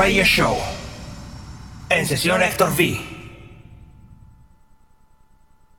Radio Show. En sesión Héctor V.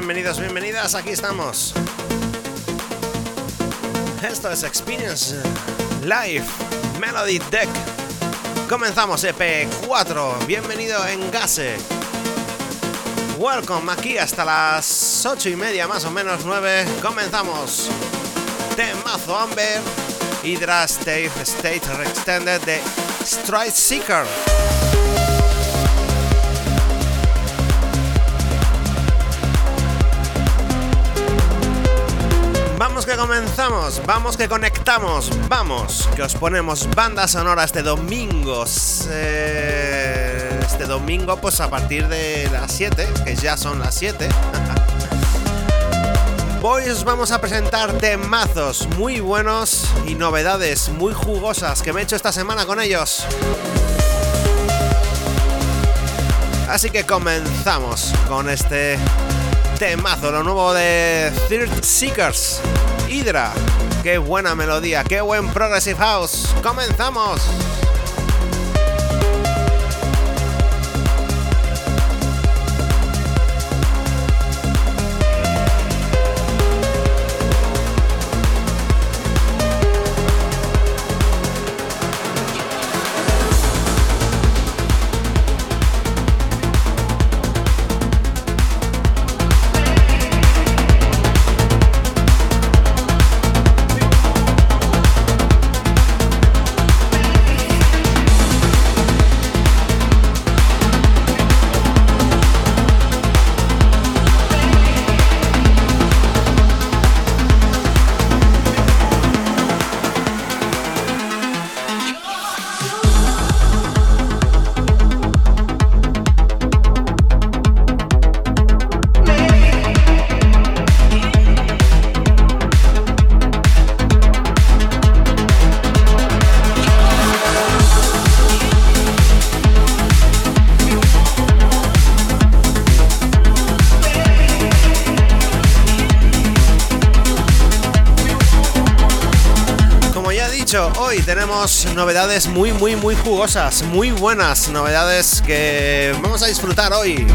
Bienvenidos, bienvenidas, aquí estamos. Esto es Experience Live Melody Deck. Comenzamos EP4, bienvenido en Gase. Welcome aquí hasta las 8 y media, más o menos 9. Comenzamos. Temazo Amber, Hydra State State Extended de Stride Seeker. Vamos que comenzamos, vamos que conectamos, vamos, que os ponemos bandas sonoras de domingos. Eh, este domingo, pues a partir de las 7, que ya son las 7. Hoy os vamos a presentar temazos muy buenos y novedades muy jugosas que me he hecho esta semana con ellos. Así que comenzamos con este temazo, lo nuevo de Third Seekers. Hydra, qué buena melodía, qué buen Progressive House. ¡Comenzamos! Novedades muy, muy, muy jugosas, muy buenas novedades que vamos a disfrutar hoy.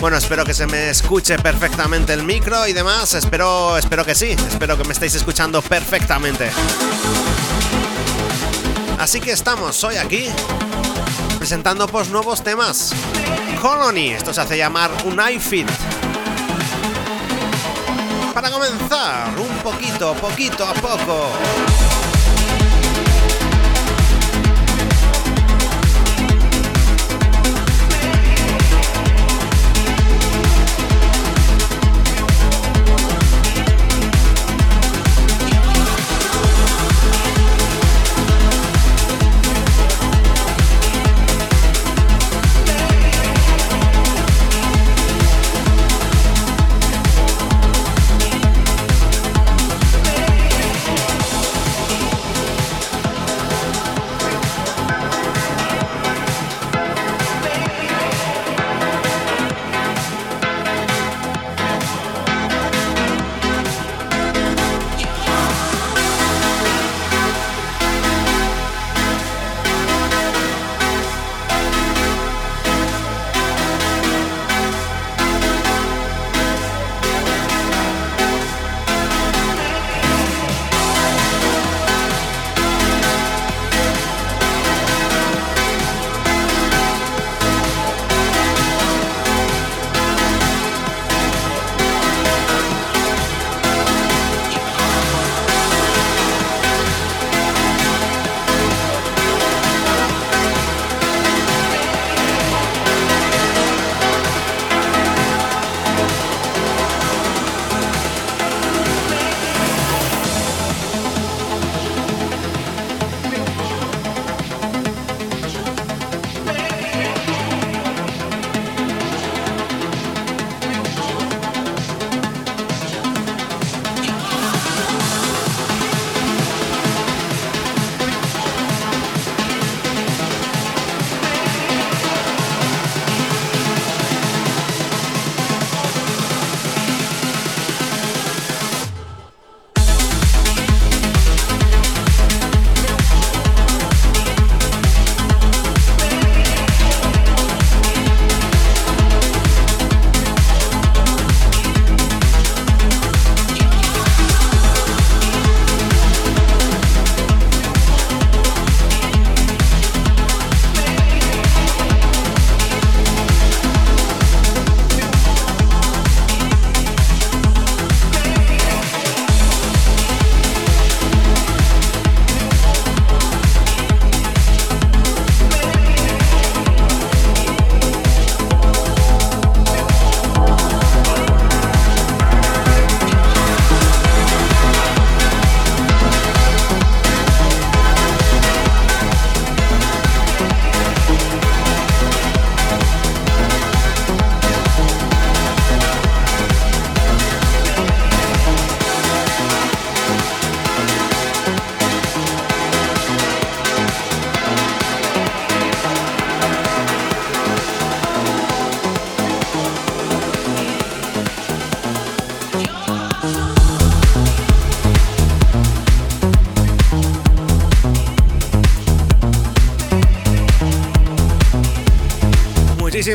Bueno, espero que se me escuche perfectamente el micro y demás. Espero, espero que sí. Espero que me estéis escuchando perfectamente. Así que estamos hoy aquí presentando pues nuevos temas. Colony, esto se hace llamar un iFit comenzar, un poquito, poquito a poco.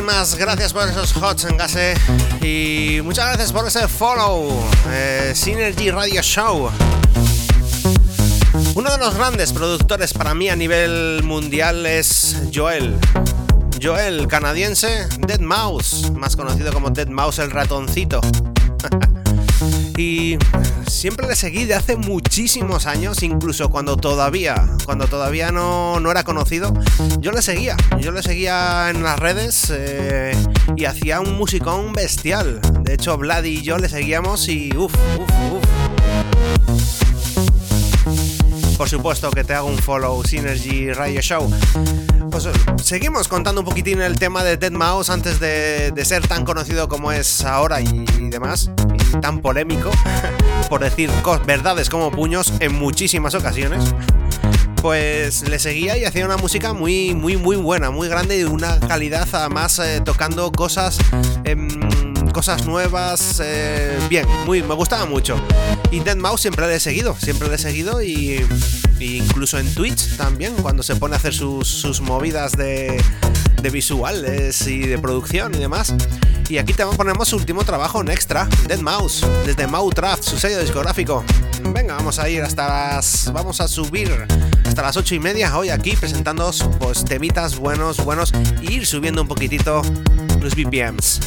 Gracias por esos hots en gase y muchas gracias por ese follow. Eh, Synergy Radio Show. Uno de los grandes productores para mí a nivel mundial es Joel. Joel, canadiense, Dead Mouse, más conocido como Dead Mouse el ratoncito. y siempre le seguí de hace muchísimos años, incluso cuando todavía, cuando todavía no, no era conocido, yo le seguía, yo le seguía en las redes eh, y hacía un musicón bestial. De hecho, Vlad y yo le seguíamos y uff, uff, uff. Por supuesto que te hago un follow Synergy Radio Show. Pues seguimos contando un poquitín el tema de Dead Mouse antes de, de ser tan conocido como es ahora y, demás, tan polémico, por decir verdades como puños en muchísimas ocasiones pues le seguía y hacía una música muy, muy, muy buena, muy grande y de una calidad además eh, tocando cosas, eh, cosas nuevas, eh, bien, muy, me gustaba mucho. Y Dead Mouse siempre le he seguido, siempre le he seguido y, y incluso en Twitch también, cuando se pone a hacer sus, sus movidas de, de visuales y de producción y demás. Y aquí te ponemos su último trabajo en extra, Dead Mouse, desde Mouthraft, su sello discográfico. Venga, vamos a ir hasta las. Vamos a subir hasta las 8 y media hoy aquí presentándoos pues temitas buenos, buenos e ir subiendo un poquitito los BPMs.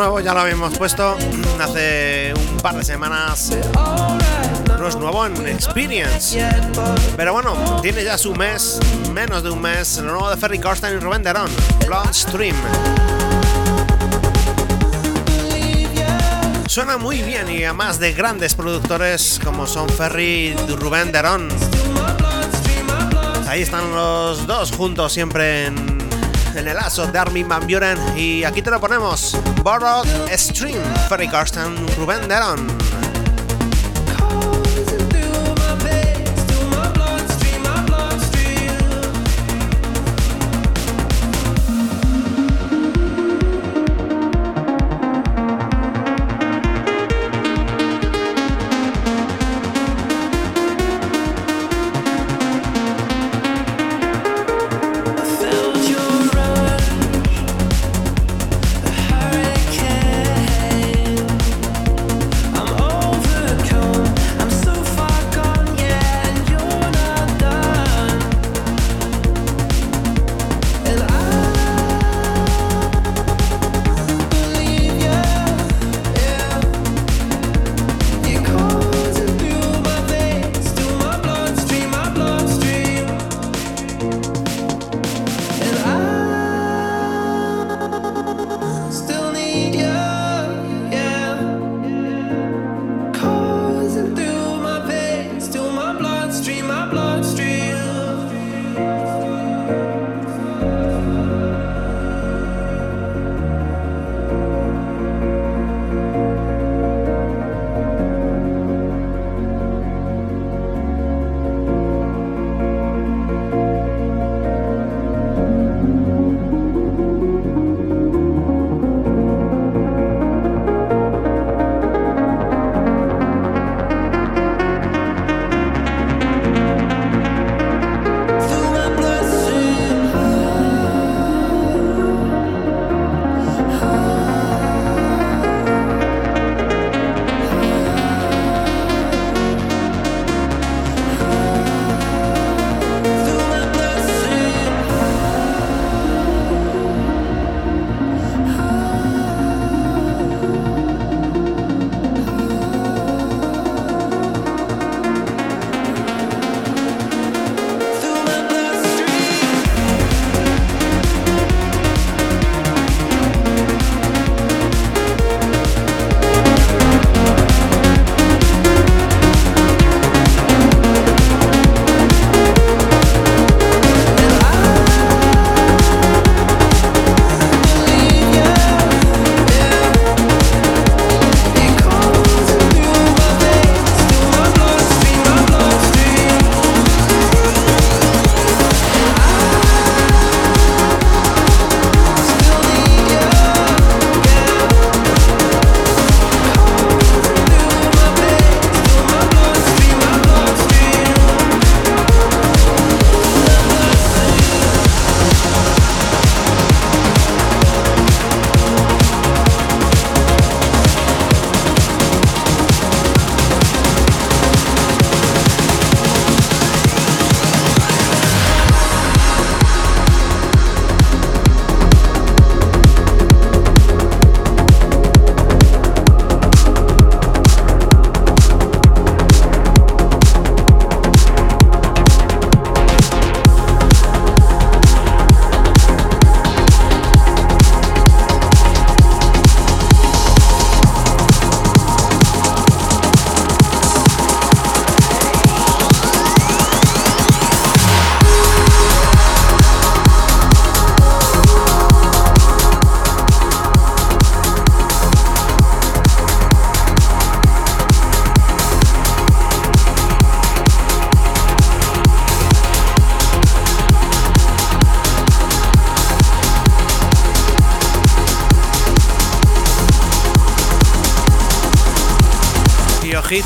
Nuevo, ya lo habíamos puesto hace un par de semanas. No es nuevo en Experience. Pero bueno, tiene ya su mes, menos de un mes, lo nuevo de Ferry Corsten y Rubén Derón, Blonde Stream. Suena muy bien y además de grandes productores como son Ferry y Rubén Derón. Ahí están los dos juntos siempre en, en el aso de Armin Van Buren. Y aquí te lo ponemos: Borrowed Stream, Ferry Karsten, Rubén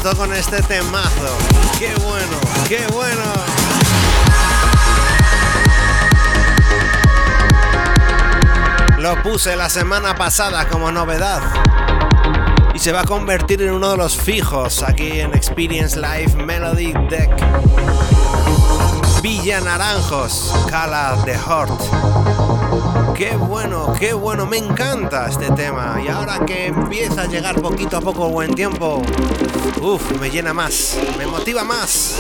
Con este temazo. ¡Qué bueno! ¡Qué bueno! Lo puse la semana pasada como novedad. Y se va a convertir en uno de los fijos aquí en Experience Live Melody Deck. Villa Naranjos, Cala de Hort. Qué bueno, qué bueno, me encanta este tema. Y ahora que empieza a llegar poquito a poco buen tiempo, uff, me llena más, me motiva más.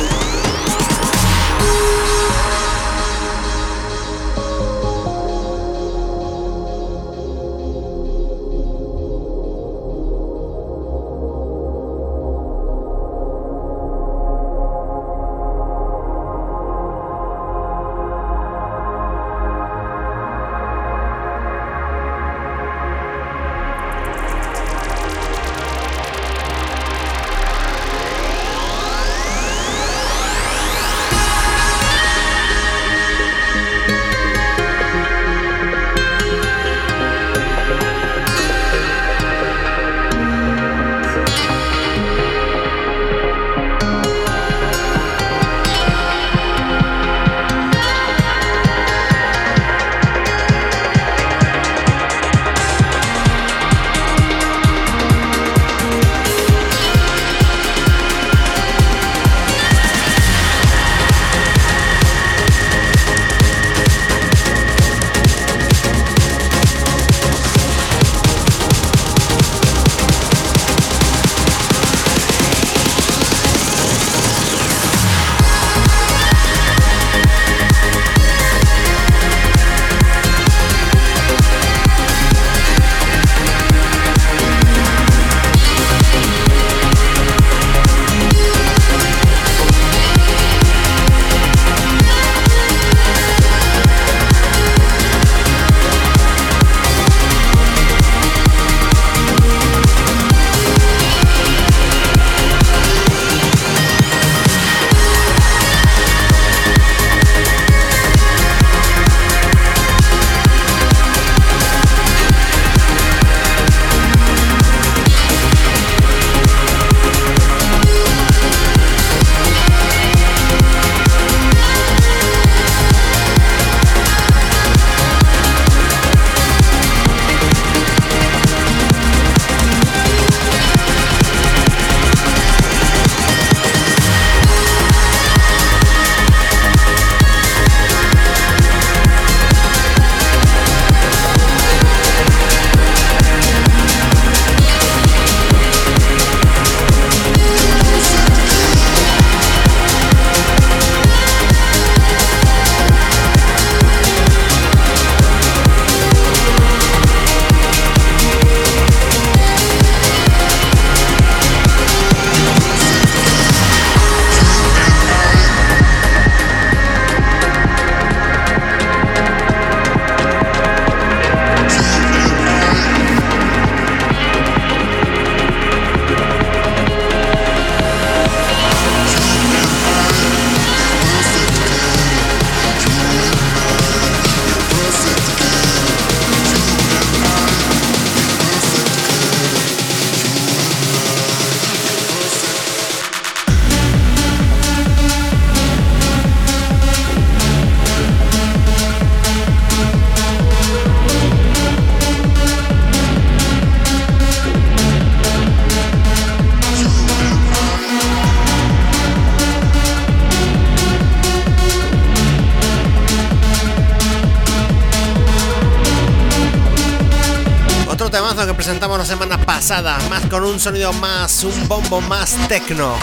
Más con un sonido más, un bombo más tecno.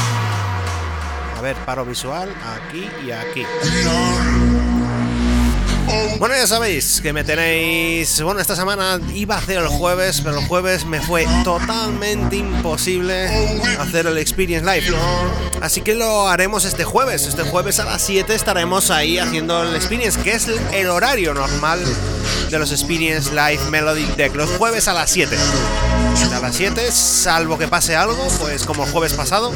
A ver, paro visual, aquí y aquí. Bueno, ya sabéis que me tenéis. Bueno, esta semana iba a hacer el jueves, pero el jueves me fue totalmente imposible hacer el Experience Live. Así que lo haremos este jueves. Este jueves a las 7 estaremos ahí haciendo el Experience, que es el horario normal de los Experience Live Melody Deck. Los jueves a las 7. A las 7, salvo que pase algo, pues como el jueves pasado.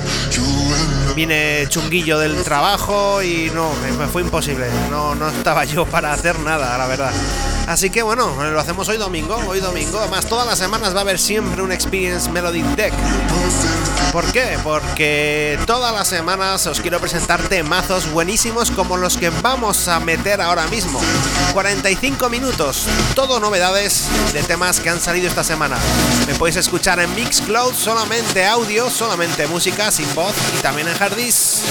Viene chunguillo del trabajo y no, me fue imposible. No, no estaba yo para hacer nada, la verdad. Así que bueno, lo hacemos hoy domingo, hoy domingo. Además, todas las semanas va a haber siempre un Experience Melody Deck. ¿Por qué? Porque todas las semanas os quiero presentar temazos buenísimos como los que vamos a meter ahora mismo. 45 minutos, todo novedades de temas que han salido esta semana. Me podéis escuchar en Mixcloud solamente audio, solamente música, sin voz y también en Hardis.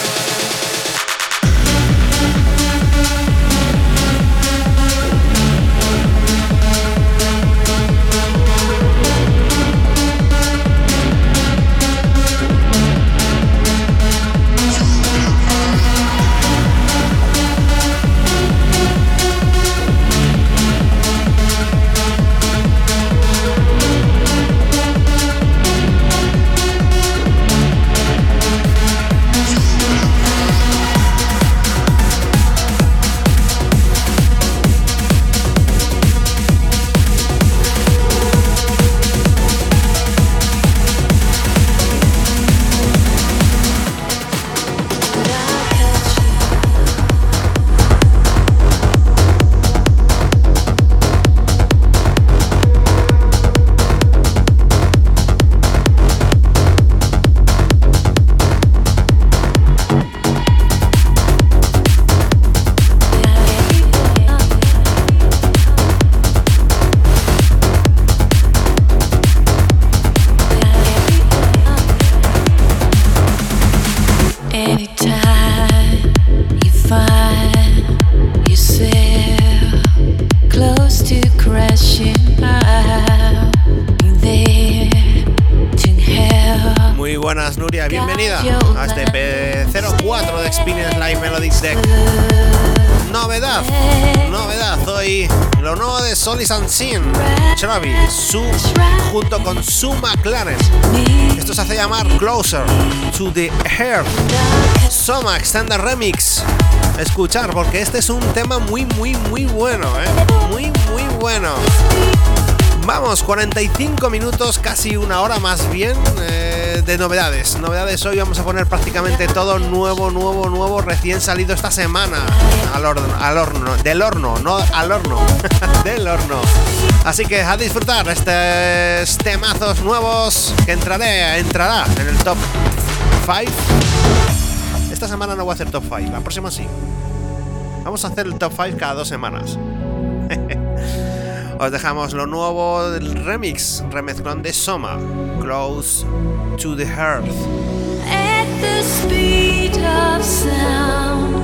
Closer to the Earth. Soma Extended Remix. Escuchar, porque este es un tema muy, muy, muy bueno, ¿eh? Muy, muy bueno. Vamos, 45 minutos, casi una hora más bien eh, de novedades. Novedades hoy vamos a poner prácticamente todo nuevo, nuevo, nuevo, recién salido esta semana. Al horno, al horno, del horno, no al horno, del horno. Así que a disfrutar estos temazos nuevos que entraré, entrará en el top 5. Esta semana no voy a hacer top 5, la próxima sí. Vamos a hacer el top 5 cada dos semanas. Os dejamos lo nuevo del remix, remezclón de Soma, Close to the Earth. At the speed of sound,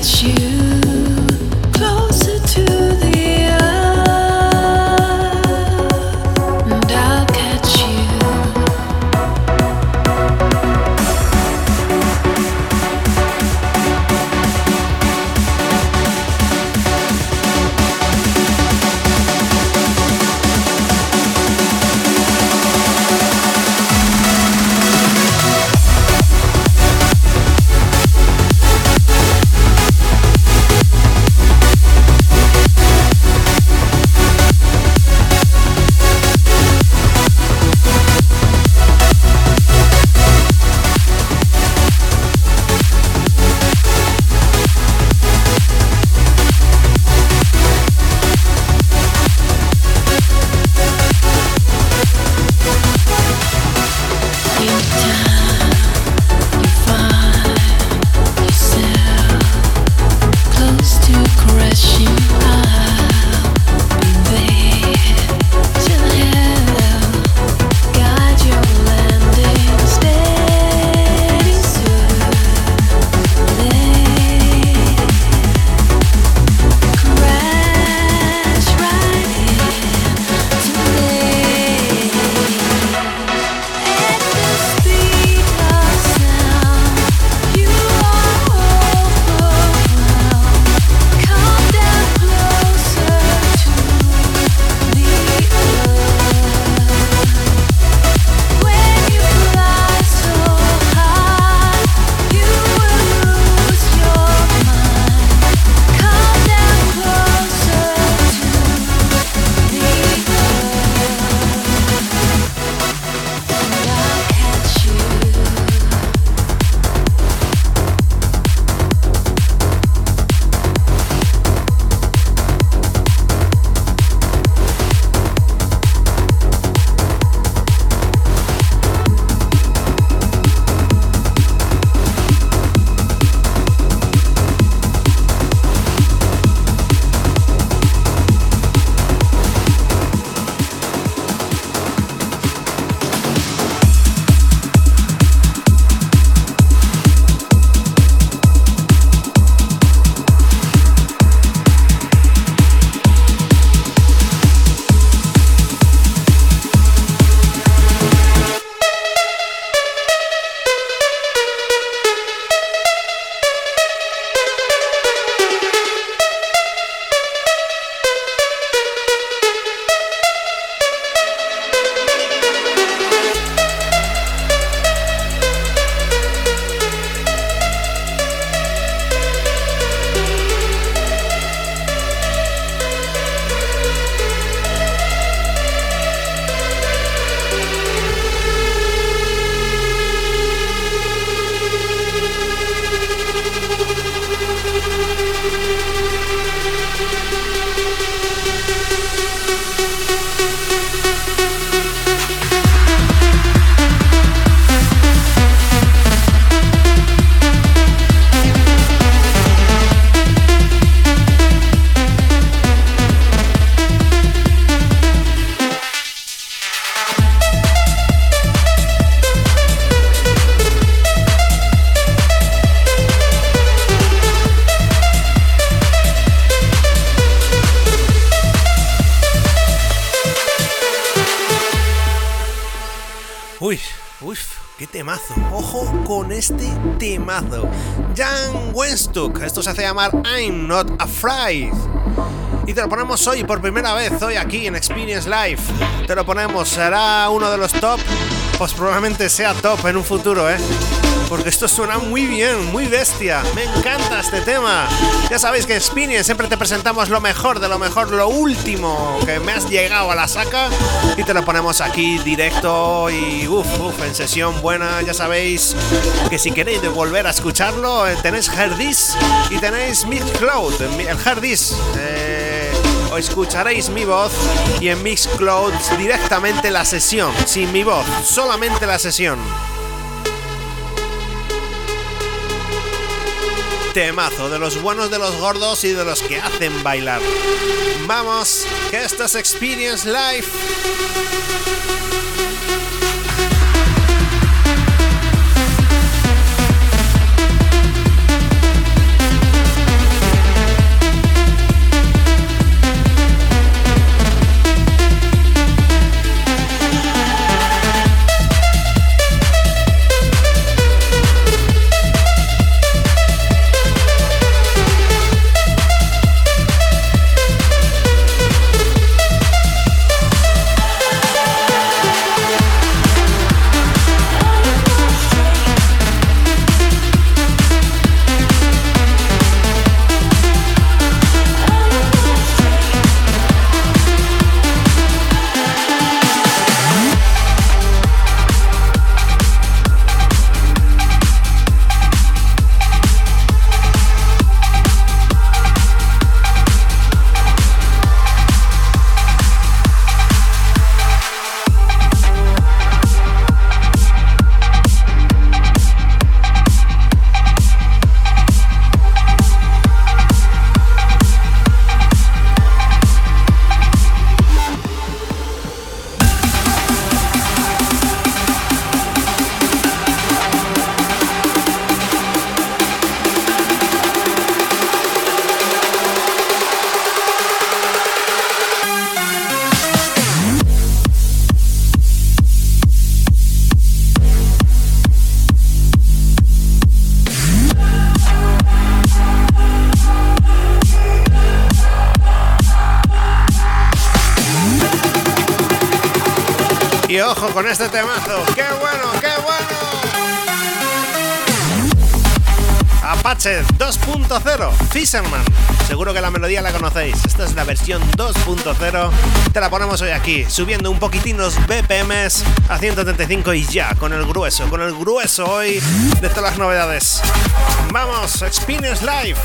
at you temazo. Ojo con este temazo. Jan Wenstock. Esto se hace llamar I'm Not Afraid. Y te lo ponemos hoy por primera vez, hoy aquí en Experience Live. Te lo ponemos, será uno de los top. Pues probablemente sea top en un futuro, ¿eh? Porque esto suena muy bien, muy bestia. Me encanta este tema. Ya sabéis que en Spinning siempre te presentamos lo mejor de lo mejor, lo último que me has llegado a la saca y te lo ponemos aquí directo y uff, uff, en sesión buena. Ya sabéis que si queréis volver a escucharlo, eh, tenéis Herdis y tenéis Mixcloud. El Herdis. Eh, o escucharéis mi voz y en Mixcloud directamente la sesión, sin mi voz, solamente la sesión. Temazo de los buenos, de los gordos y de los que hacen bailar. Vamos, que esto es Experience Life. Con este temazo. ¡Qué bueno, qué bueno! Apache 2.0, Fisherman. Seguro que la melodía la conocéis. Esta es la versión 2.0. Te la ponemos hoy aquí, subiendo un poquitín los BPMs a 135 y ya, con el grueso, con el grueso hoy de todas las novedades. Vamos, Experience Live.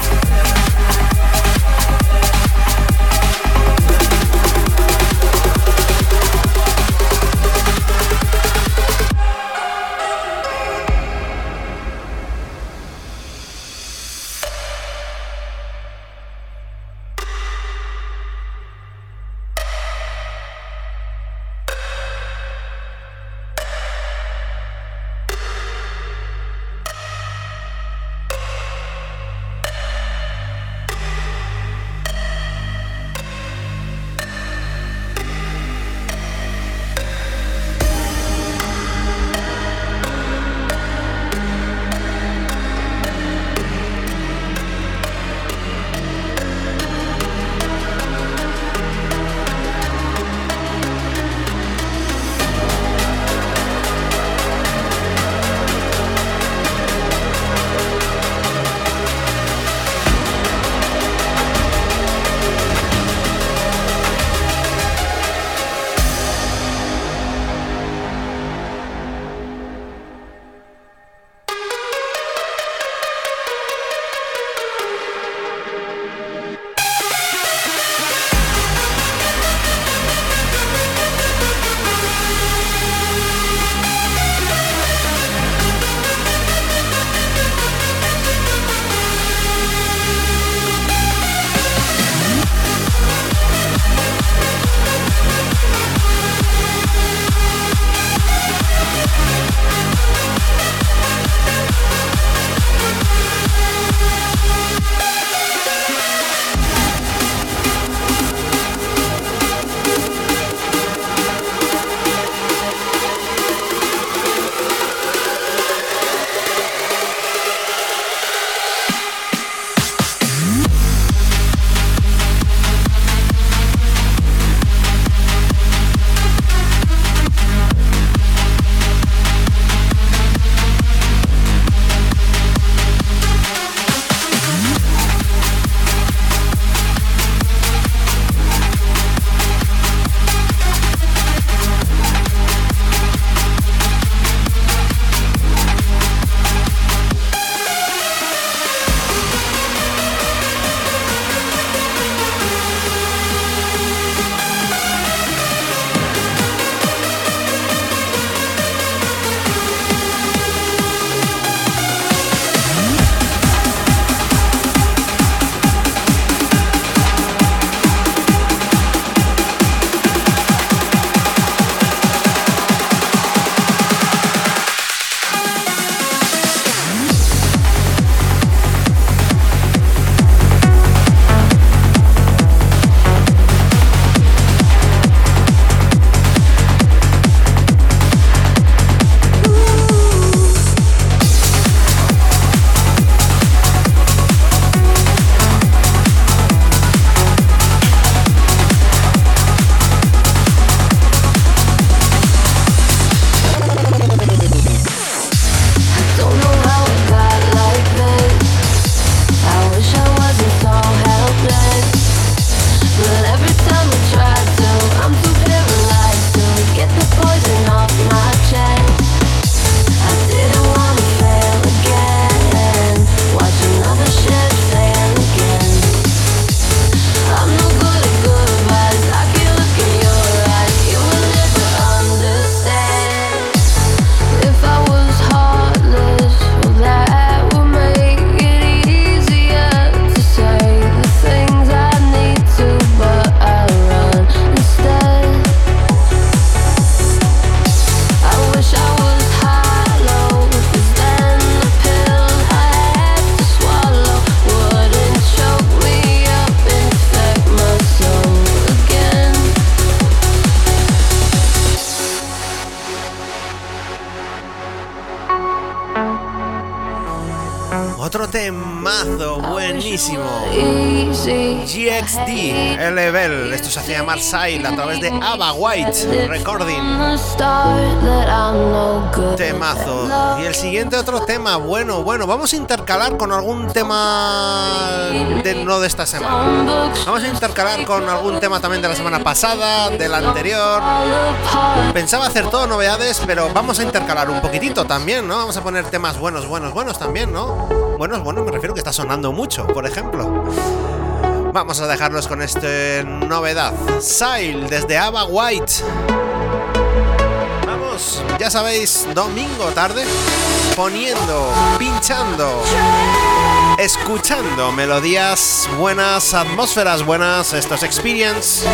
GXD, el level. Esto se hace llamar Sile a través de Ava White Recording. Temazo. Y el siguiente otro tema, bueno, bueno, vamos a intercalar con algún tema de, no de esta semana. Vamos a intercalar con algún tema también de la semana pasada, del anterior. Pensaba hacer todo novedades, pero vamos a intercalar un poquitito también, ¿no? Vamos a poner temas buenos, buenos, buenos también, ¿no? Buenos, buenos, me refiero que está sonando mucho, por ejemplo. Vamos a dejarlos con esta novedad. Sile desde Ava White. Vamos, ya sabéis, domingo tarde, poniendo, pinchando, escuchando melodías buenas, atmósferas buenas, estos experience.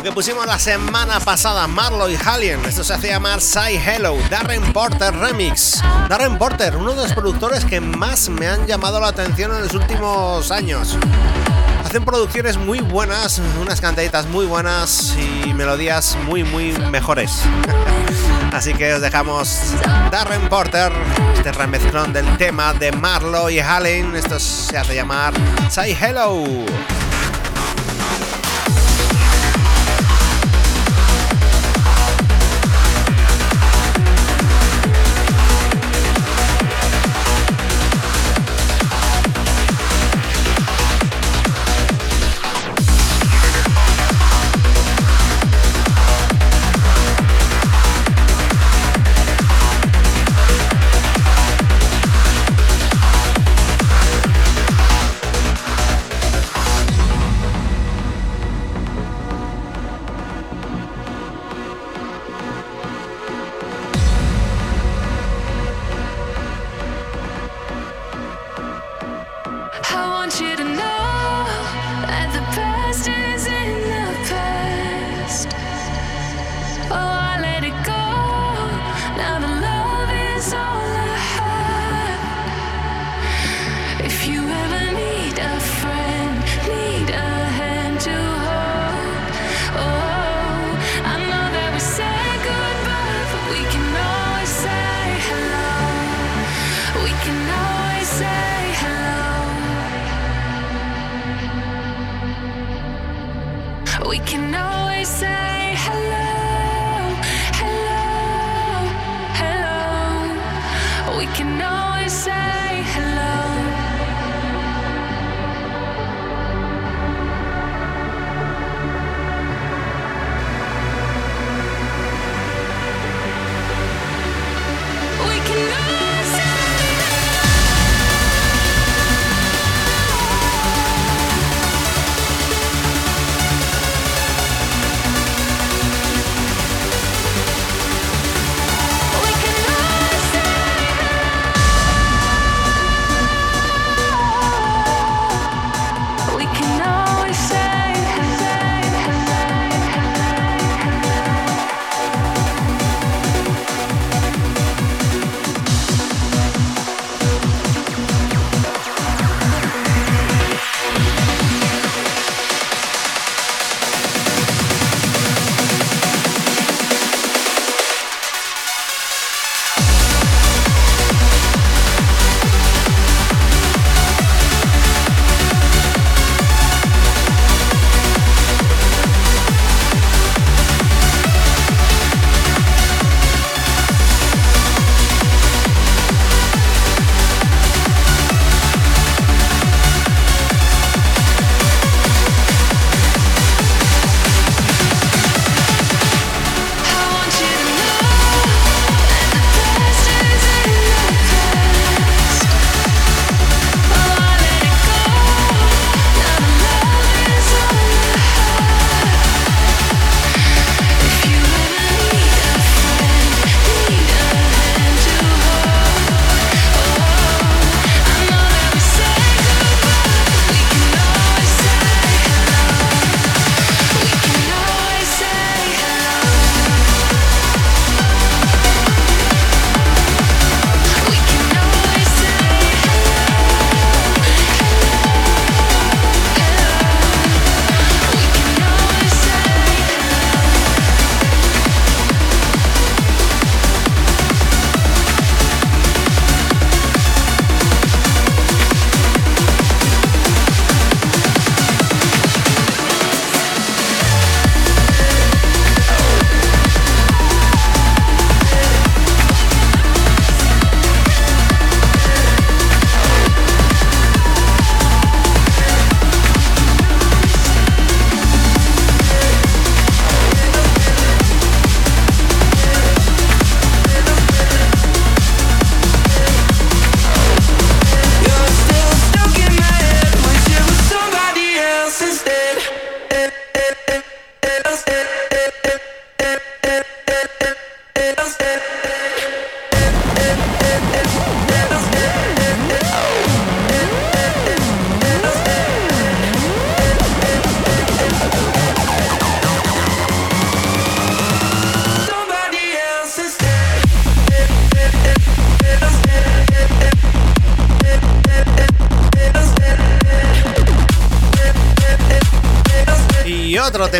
Que pusimos la semana pasada, Marlo y Hallien. Esto se hace llamar Say Hello, Darren Porter Remix. Darren Porter, uno de los productores que más me han llamado la atención en los últimos años. Hacen producciones muy buenas, unas cantaditas muy buenas y melodías muy, muy mejores. Así que os dejamos Darren Porter, este remezclón del tema de Marlo y Hallien. Esto se hace llamar Say Hello.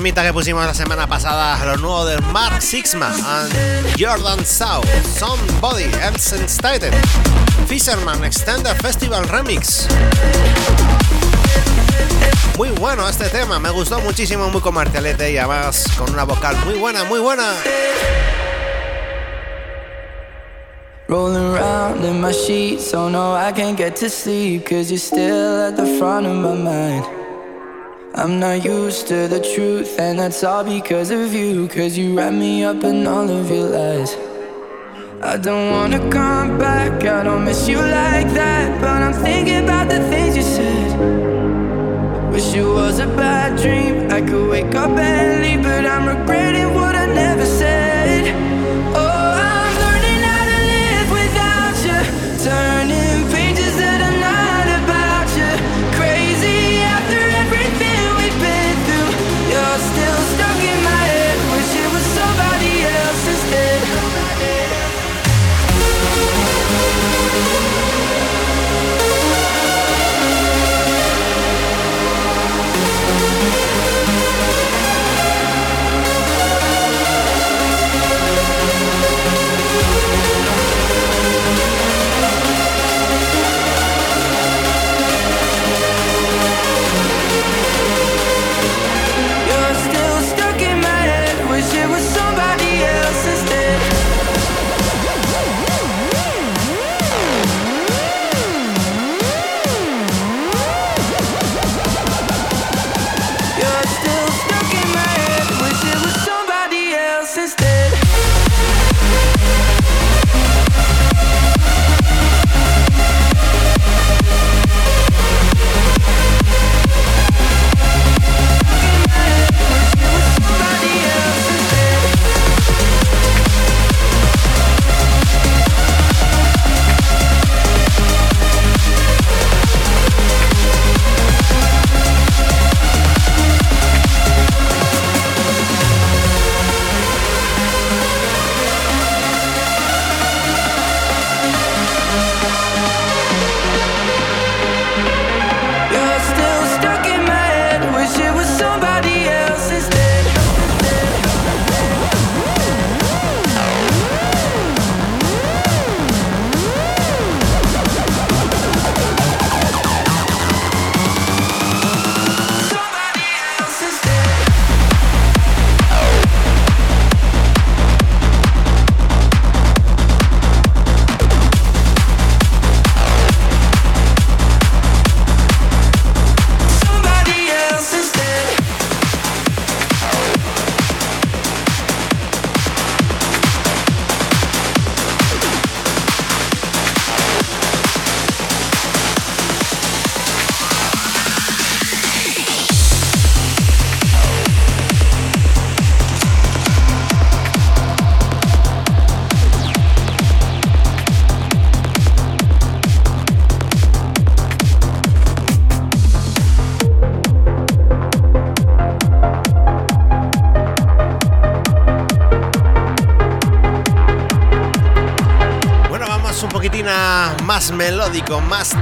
Temita que pusimos la semana pasada, lo nuevo de Mark Sixma and Jordan South, Somebody Else Stated, Fisherman Extended Festival Remix. Muy bueno este tema, me gustó muchísimo, muy comercialete y además con una vocal muy buena, muy buena. Rolling around in my sheets, oh no, I can't get to sleep, cause you're still at the front of my mind. I'm not used to the truth, and that's all because of you, cause you wrap me up in all of your lies. I don't wanna come back, I don't miss you like that, but I'm thinking about the things you said. Wish it was a bad dream, I could wake up and leave, but I'm regretting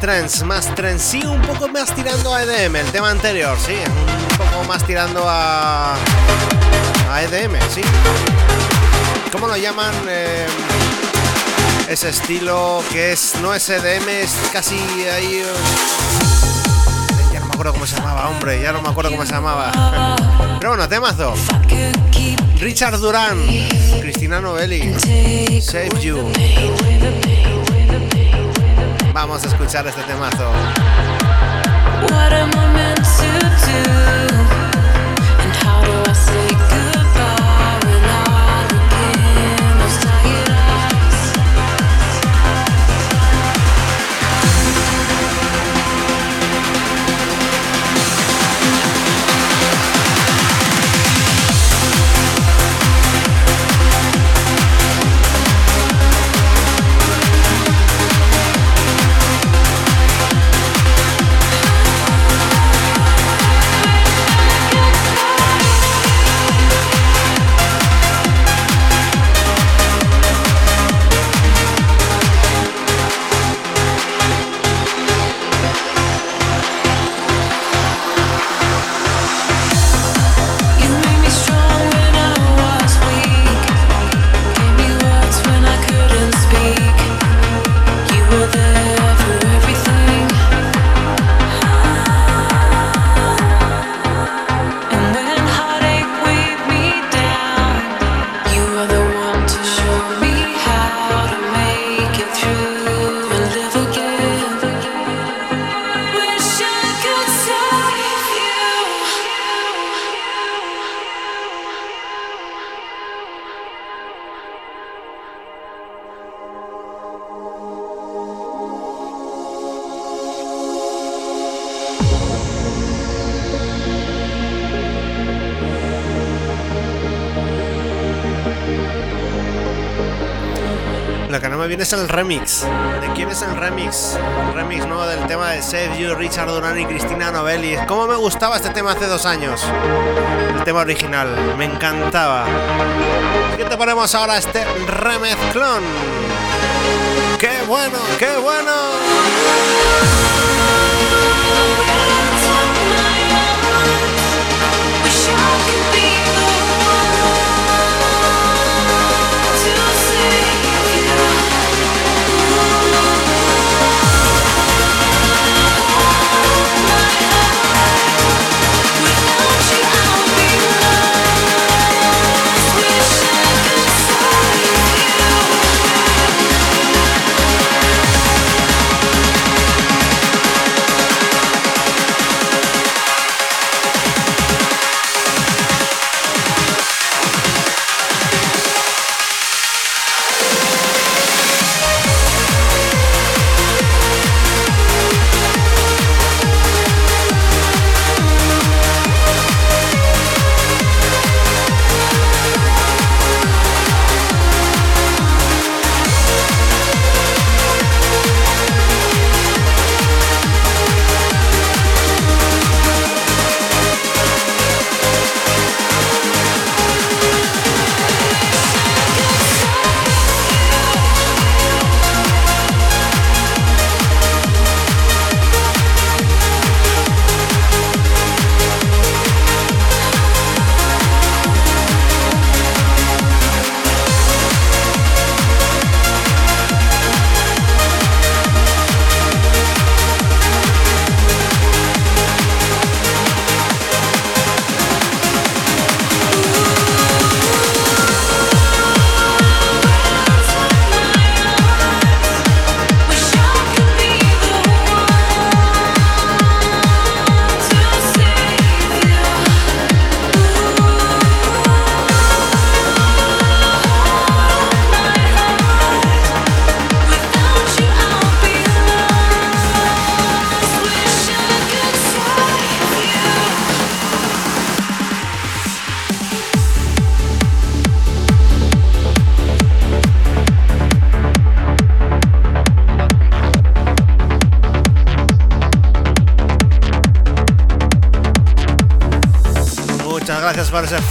trance, más trance, sí, un poco más tirando a EDM, el tema anterior, sí, un poco más tirando a, a EDM, sí. ¿Cómo lo llaman? Eh, ese estilo que es no es EDM, es casi ahí... eh, Ya no me acuerdo cómo se llamaba, hombre, ya no me acuerdo cómo se llamaba. Pero bueno, temazo. Richard Durán, Cristina Novelli, Save You. Vamos a escuchar este temazo. Es el remix. ¿De quién es el remix? Remix nuevo del tema de Save You, Richard Durán y Cristina Novelli. ¿Cómo me gustaba este tema hace dos años? El tema original, me encantaba. ¿Qué te ponemos ahora este remezclón? ¡Qué bueno, qué bueno!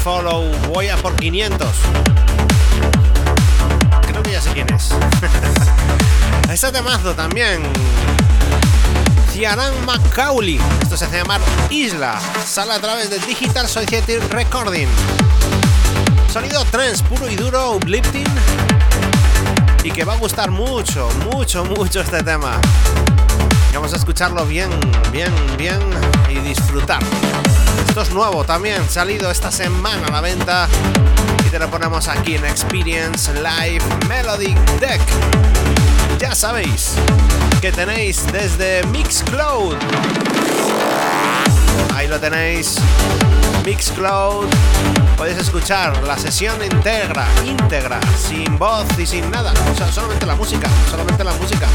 Follow. Voy a por 500. Creo que ya sé quién es. Ese temazo también. Ciaran Macaulay. Esto se hace llamar Isla. Sale a través de Digital Society Recording. Sonido trance puro y duro, uplifting. Y que va a gustar mucho, mucho, mucho este tema. Vamos a escucharlo bien, bien, bien y disfrutar. Esto es nuevo también, salido esta semana a la venta y te lo ponemos aquí en Experience Live Melody Deck. Ya sabéis que tenéis desde Mixcloud. Ahí lo tenéis. Mixcloud. Podéis escuchar la sesión íntegra, íntegra, sin voz y sin nada. O sea, solamente la música, solamente la música.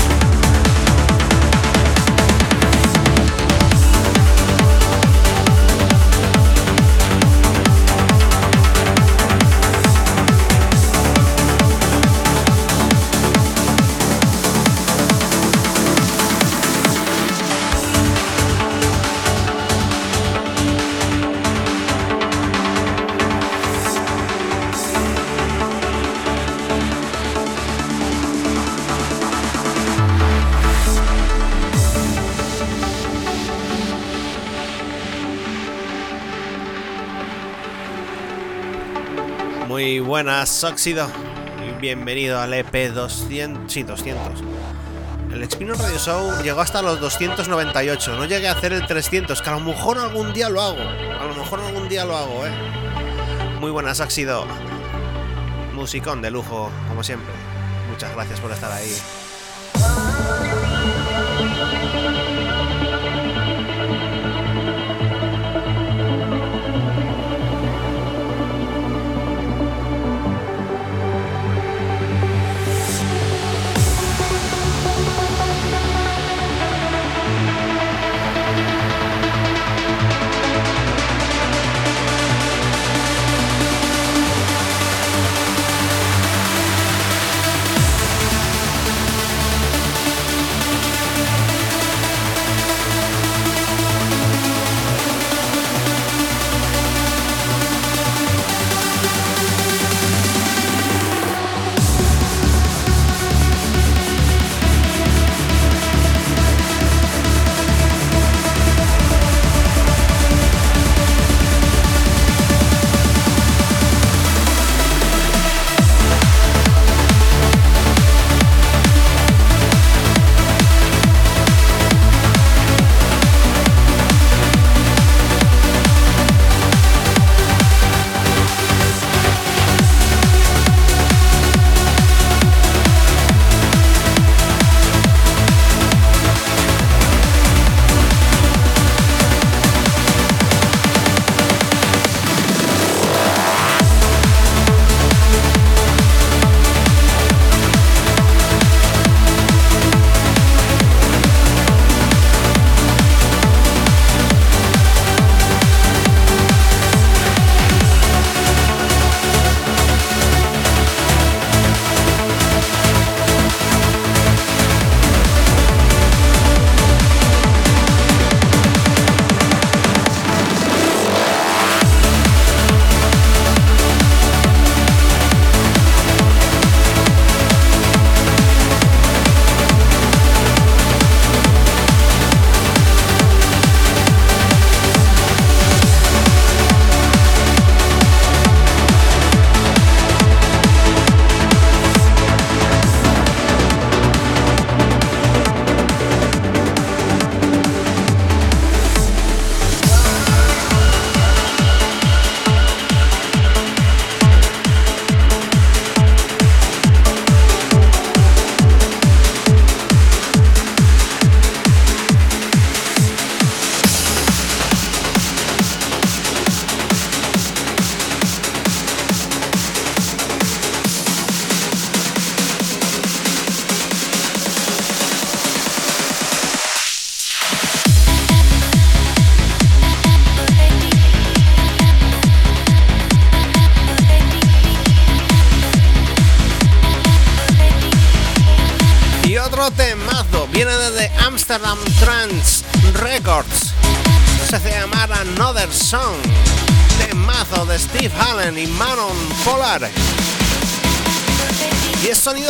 Muy buenas, Óxido. Bienvenido al EP 200. Sí, 200. El Expino Radio Show llegó hasta los 298. No llegué a hacer el 300, que a lo mejor algún día lo hago. A lo mejor algún día lo hago, ¿eh? Muy buenas, Óxido. Musicón de lujo, como siempre. Muchas gracias por estar ahí.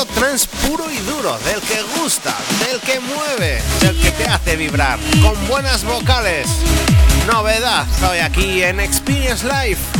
trans puro y duro, del que gusta, del que mueve, del que te hace vibrar, con buenas vocales. Novedad, hoy aquí en Experience Life.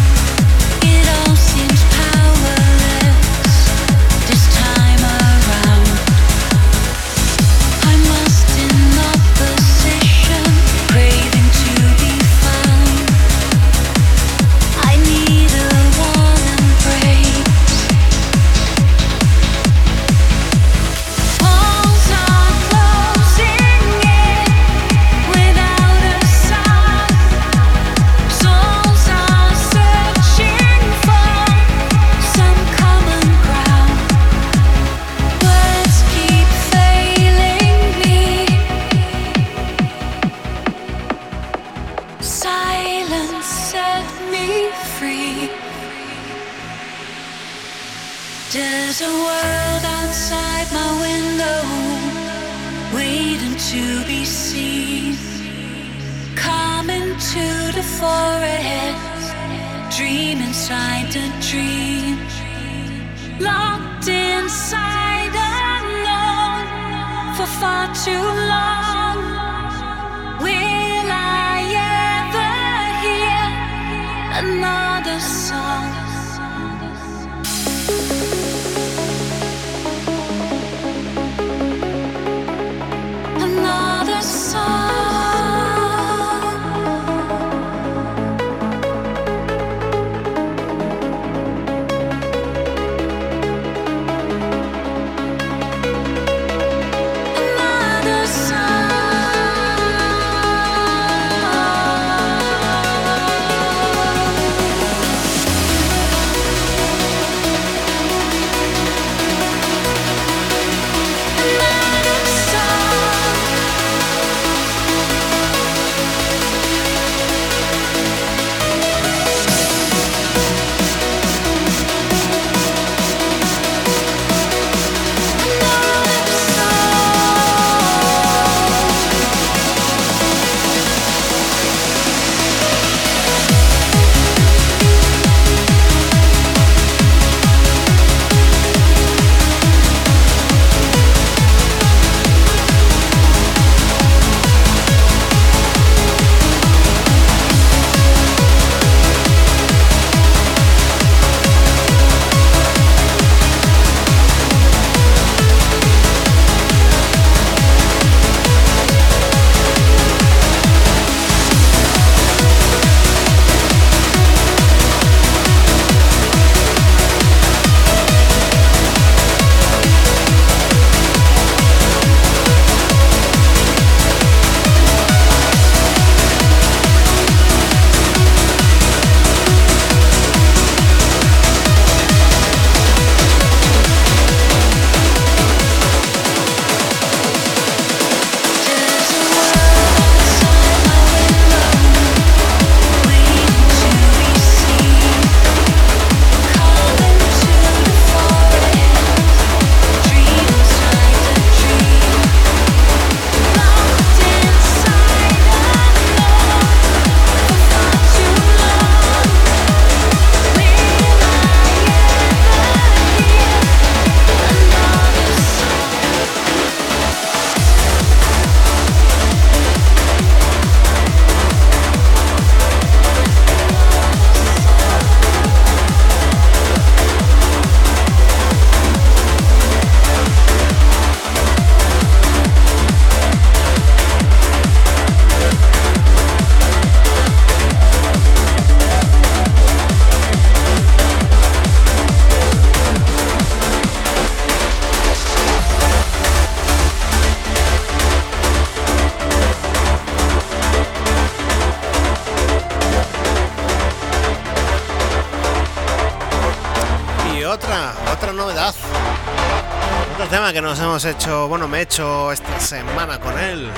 nos hemos hecho, bueno, me he hecho esta semana con él.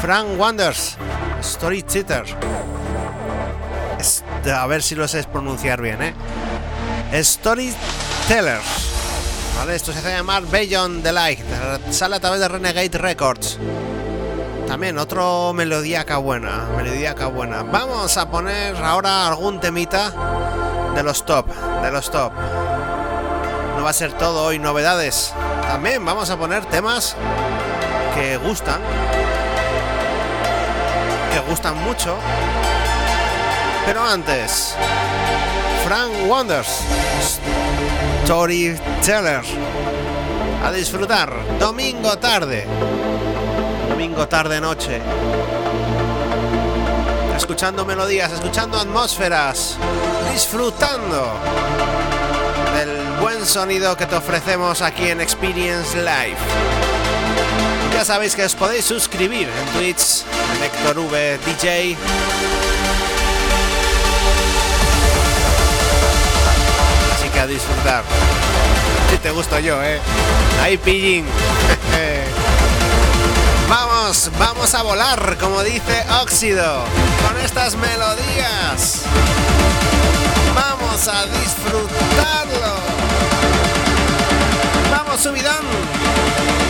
Frank Wanders, Story Cheater. A ver si lo sé pronunciar bien, ¿eh? Storyteller. ¿Vale? Esto se hace llamar Beyond the Light. Sale a través de Renegade Records. También otro melodíaca buena. Melodíaca buena. Vamos a poner ahora algún temita de los top. De los top. No va a ser todo hoy novedades. También vamos a poner temas que gustan. Que gustan mucho. Pero antes, Frank Wonders, Storyteller. A disfrutar, domingo tarde, domingo tarde noche. Escuchando melodías, escuchando atmósferas, disfrutando buen sonido que te ofrecemos aquí en Experience Live. Ya sabéis que os podéis suscribir en Twitch, en Héctor V DJ. Así que a disfrutar. Si te gusto yo, eh. Ahí pillín. vamos, vamos a volar, como dice Óxido, con estas melodías. Vamos a disfrutarlo. Subidón.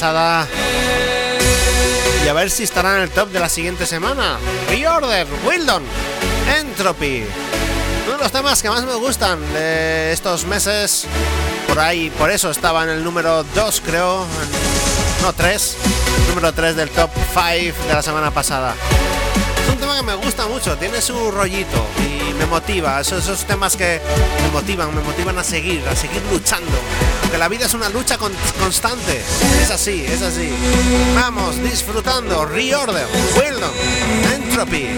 Pasada. Y a ver si estará en el top de la siguiente semana. Reorder, Wildon, Entropy. de los temas que más me gustan de estos meses. Por ahí, por eso estaba en el número 2, creo. No, 3. Número 3 del top 5 de la semana pasada. Es un tema que me gusta mucho, tiene su rollito y me motiva. Esos, esos temas que me motivan, me motivan a seguir, a seguir luchando. Porque la vida es una lucha con- constante. Es así, es así. Vamos, disfrutando. Reorder, Wildon, Entropy.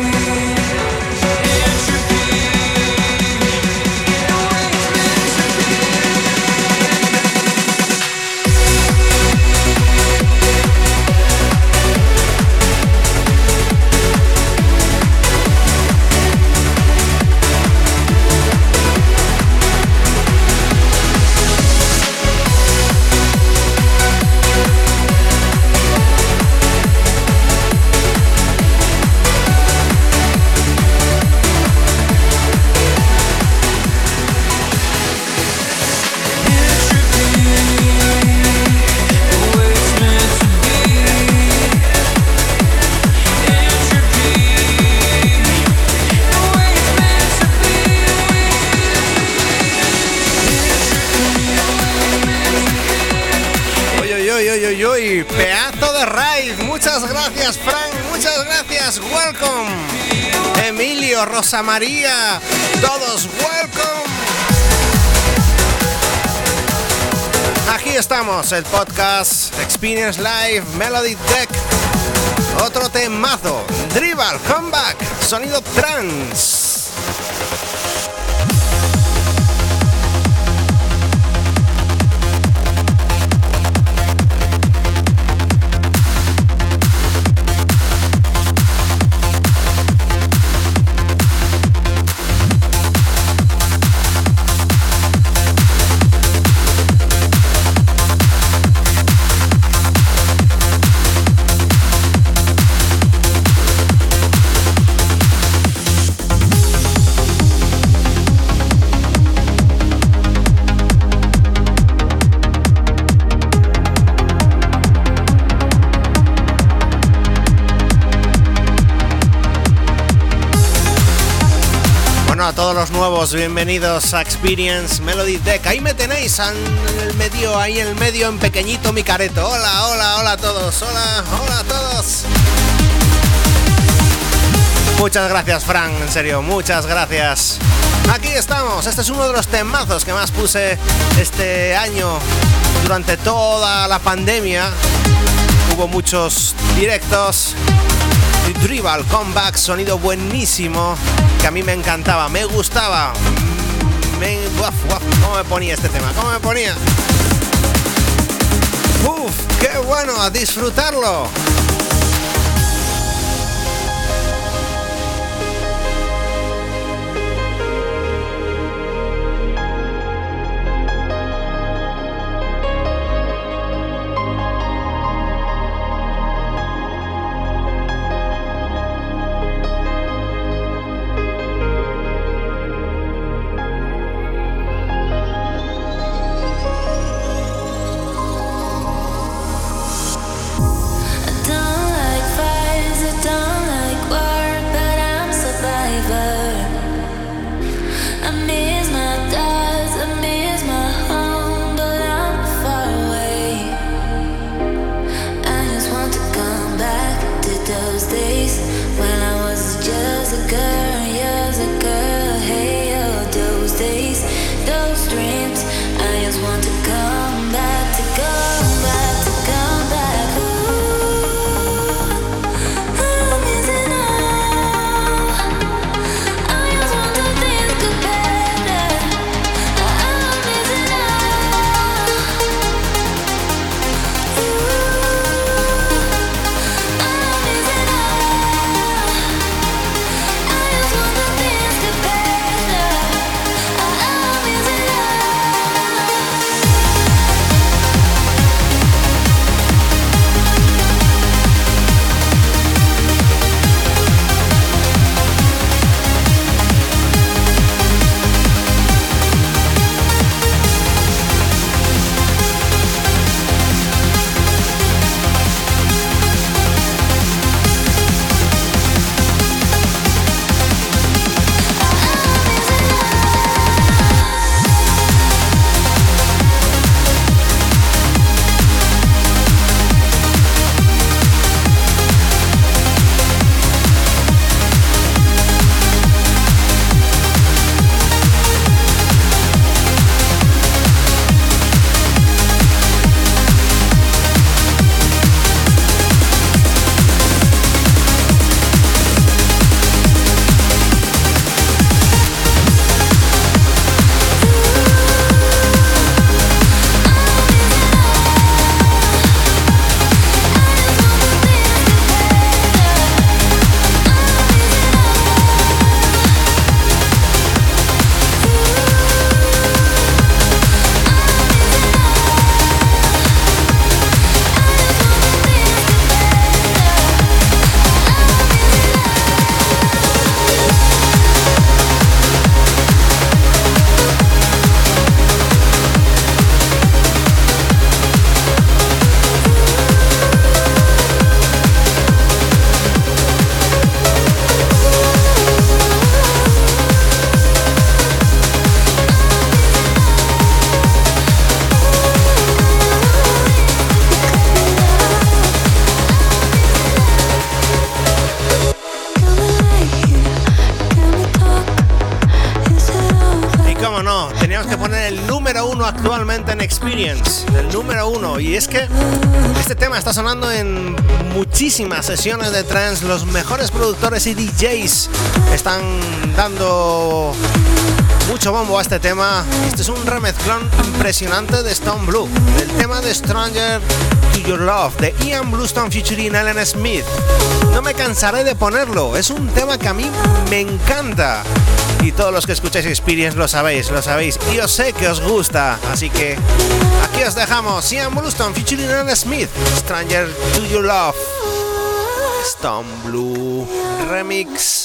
Rosa María, todos, welcome. Aquí estamos, el podcast Experience Live Melody Deck. Otro temazo, Dribble, Comeback, sonido trans. Todos los nuevos, bienvenidos a Experience Melody Deck. Ahí me tenéis en el medio, ahí en el medio, en pequeñito mi careto. Hola, hola, hola a todos. Hola, hola a todos. Muchas gracias, Frank, en serio, muchas gracias. Aquí estamos, este es uno de los temazos que más puse este año durante toda la pandemia. Hubo muchos directos. y Dribble Comeback, sonido buenísimo que a mí me encantaba, me gustaba. Me, ¿Cómo me ponía este tema? ¿Cómo me ponía? ¡Uf! ¡Qué bueno! ¡A disfrutarlo! El número uno. Y es que este tema está sonando en muchísimas sesiones de trance. Los mejores productores y DJs están dando mucho bombo a este tema. Este es un remezclón impresionante de Stone Blue, del tema de Stranger to Your Love de Ian Bluestone featuring Ellen Smith. No me cansaré de ponerlo, es un tema que a mí me encanta. Y todos los que escucháis Experience lo sabéis, lo sabéis. Y yo sé que os gusta. Así que aquí os dejamos. Ian Bluestone featuring Ellen Smith. Stranger to Your Love. Stone Blue Remix.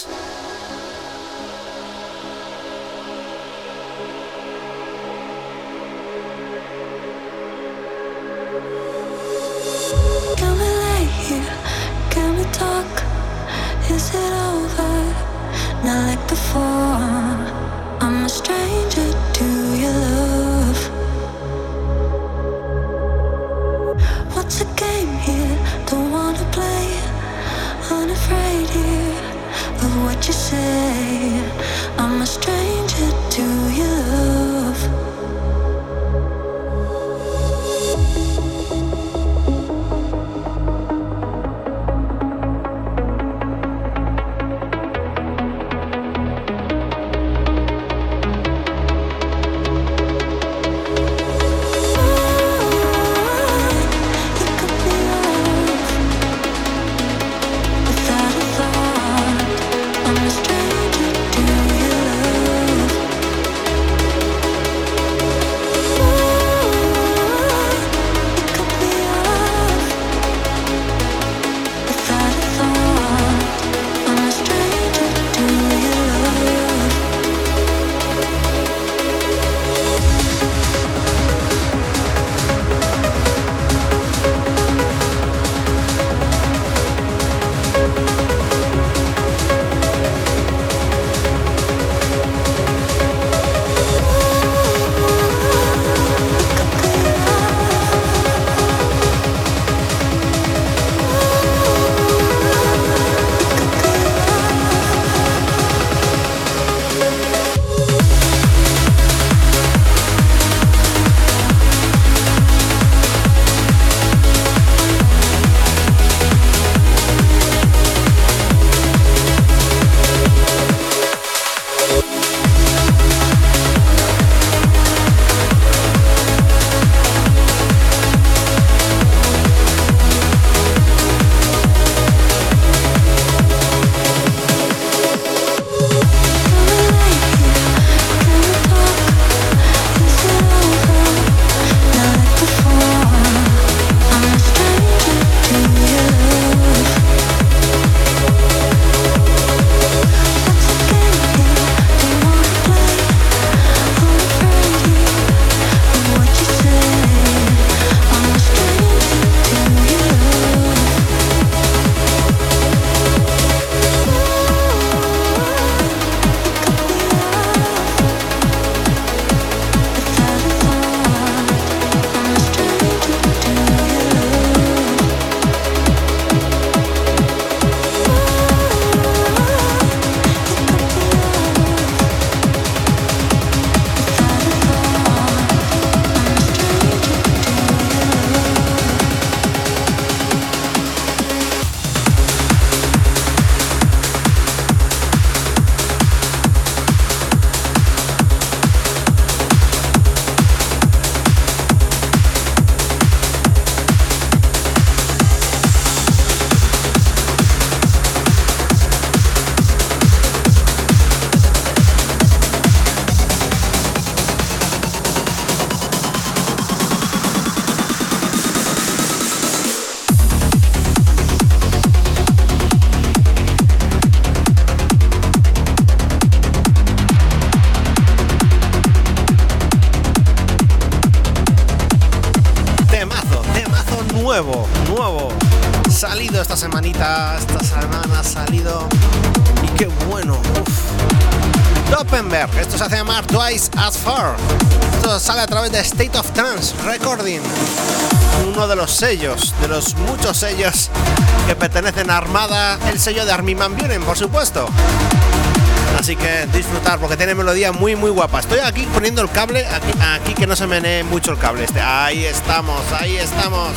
Sellos, de los muchos sellos que pertenecen a Armada, el sello de Armin Van Buren, por supuesto. Así que disfrutar porque tiene melodía muy muy guapa. Estoy aquí poniendo el cable, aquí, aquí que no se menee mucho el cable este. Ahí estamos, ahí estamos.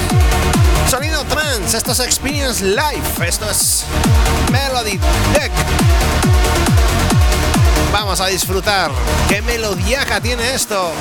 Sonido trance, esto es Experience Live, esto es Melody Deck. Vamos a disfrutar. ¿Qué melodíaca tiene esto?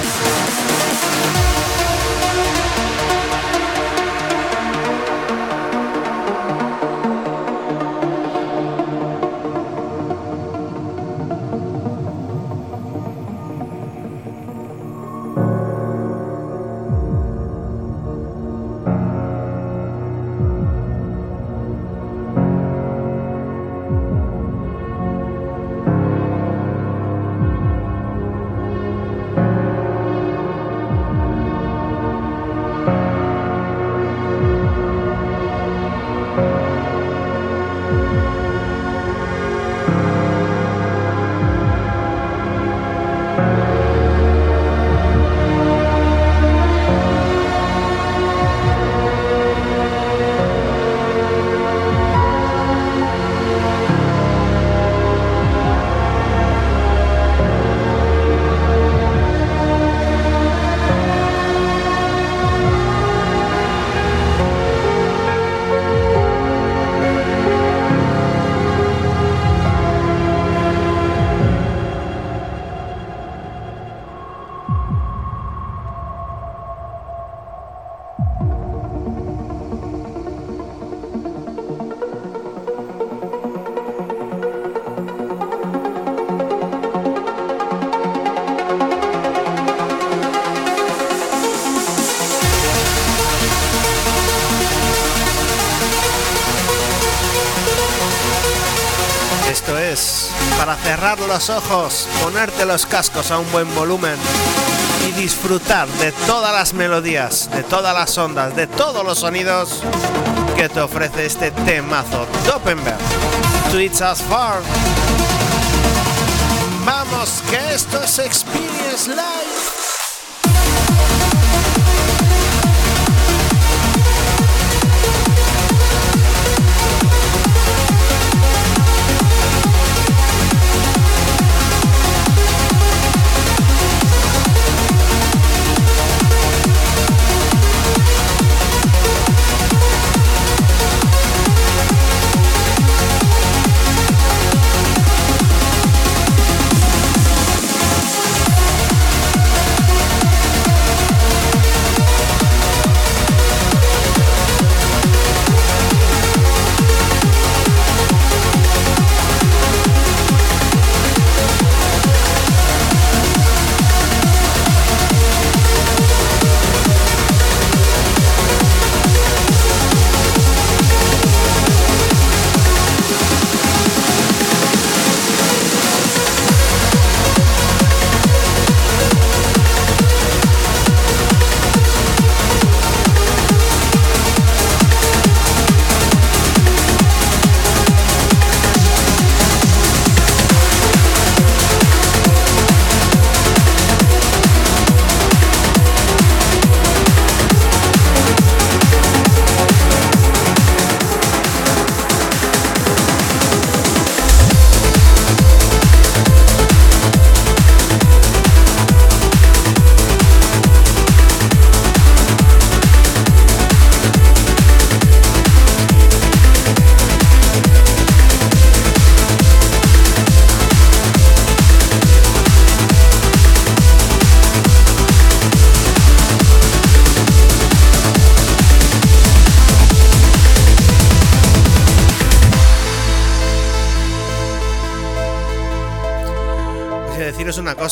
Los ojos, ponerte los cascos a un buen volumen y disfrutar de todas las melodías, de todas las ondas, de todos los sonidos que te ofrece este temazo Dopenberg. Tweets as far. Vamos, que esto es Experience Live.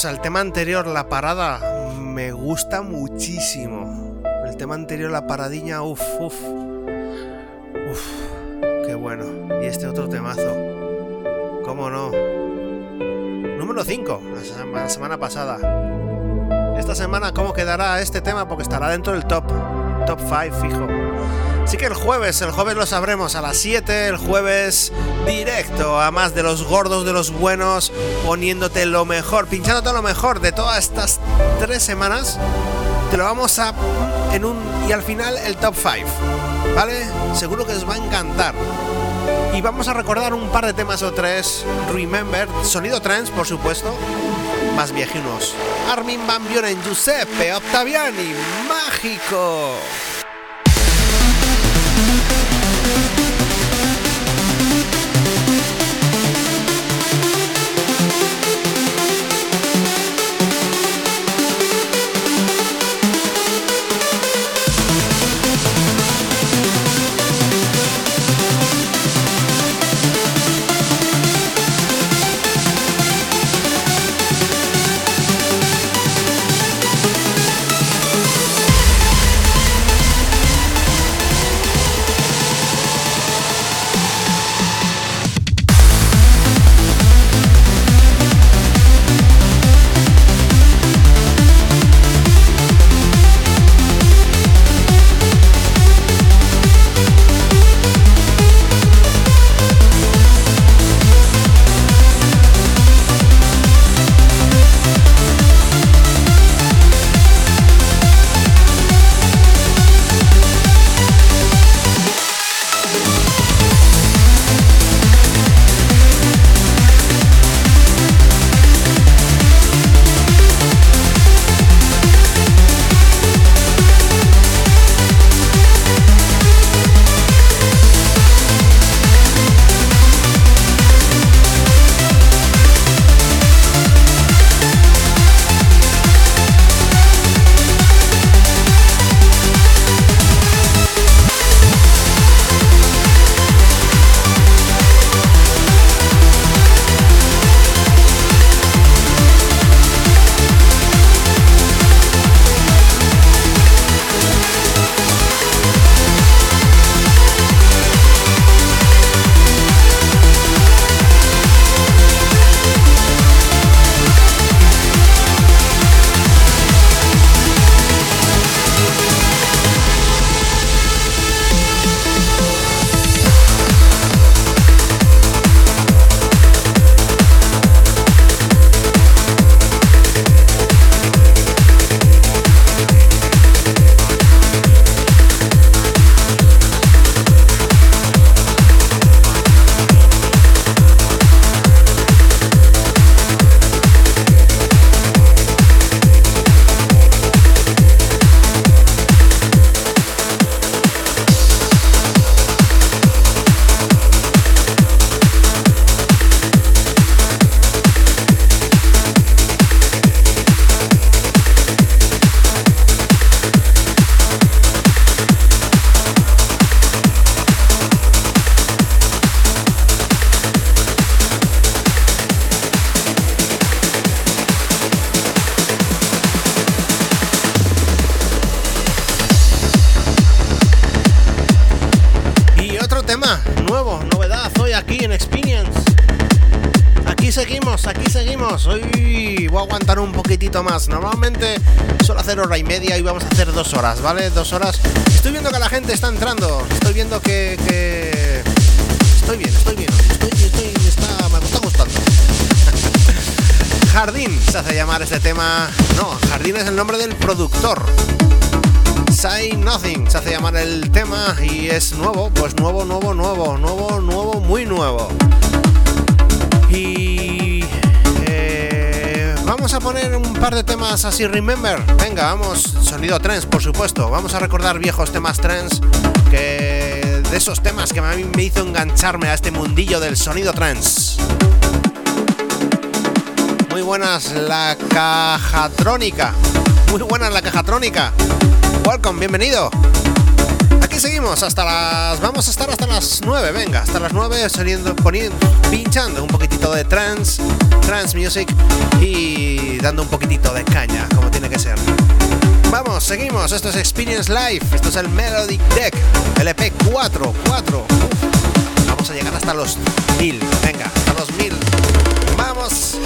El tema anterior, la parada, me gusta muchísimo. El tema anterior, la paradiña, uff, uff. Uff, qué bueno. Y este otro temazo. ¿Cómo no? Número 5, la semana pasada. Esta semana, ¿cómo quedará este tema? Porque estará dentro del top. Top 5, fijo. Así que el jueves, el jueves lo sabremos a las 7, el jueves directo a más de los gordos, de los buenos, poniéndote lo mejor, pinchándote lo mejor de todas estas tres semanas. Te lo vamos a en un y al final el top 5, ¿vale? Seguro que os va a encantar. Y vamos a recordar un par de temas o tres. Remember, sonido trance, por supuesto. Más viejinos. Armin Van Buren, Giuseppe Octaviani, mágico. ¿Vale? Dos horas. Estoy viendo que la gente está entrando. Estoy viendo que. Estoy bien, estoy bien. Estoy, estoy, me está, me está gustando. Jardín se hace llamar este tema. No, Jardín es el nombre del productor. Say Nothing se hace llamar el tema y es nuevo, pues nuevo, nuevo, nuevo, nuevo, nuevo, muy nuevo. Y Vamos a poner un par de temas así, remember. Venga, vamos, sonido trends, por supuesto. Vamos a recordar viejos temas trends que de esos temas que a mí me hizo engancharme a este mundillo del sonido trends. Muy buenas la cajatrónica. Muy buenas la cajatrónica. Welcome, bienvenido seguimos hasta las. Vamos a estar hasta las 9, venga, hasta las 9 saliendo, poniendo, pinchando un poquitito de trance, trance music y dando un poquitito de caña, como tiene que ser. Vamos, seguimos. Esto es Experience Live. Esto es el Melodic Deck LP 4. 4. Vamos a llegar hasta los 1000. Venga, hasta los 1000. Vamos.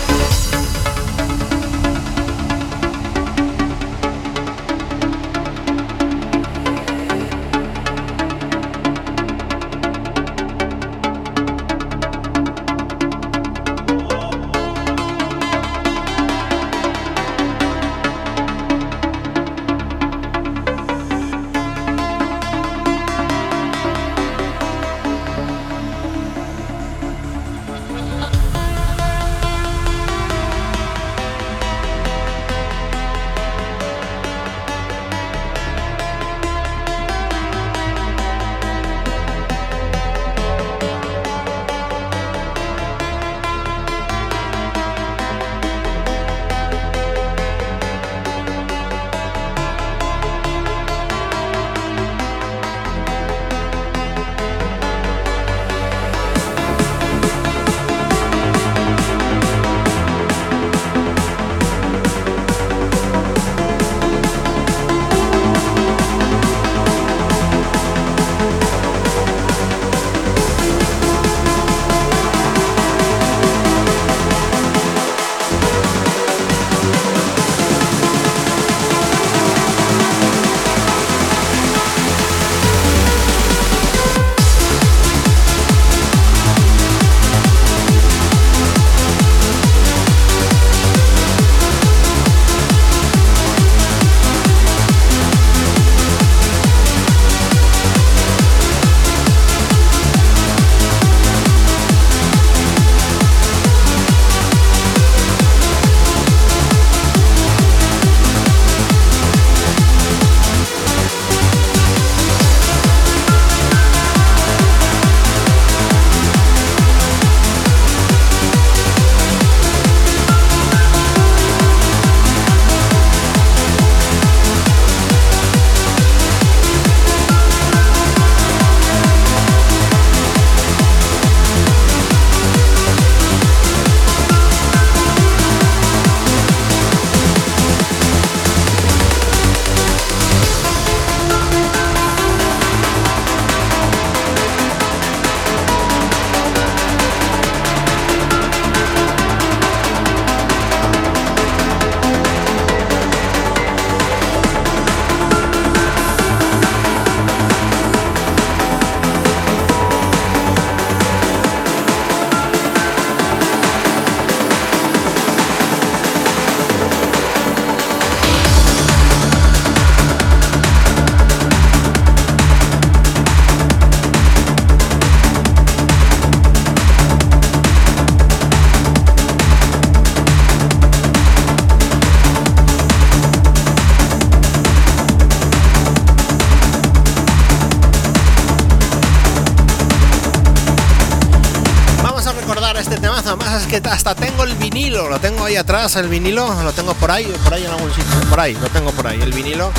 Tengo ahí atrás, el vinilo, lo tengo por ahí, por ahí en algún sitio, por ahí, lo tengo por ahí, el vinilo.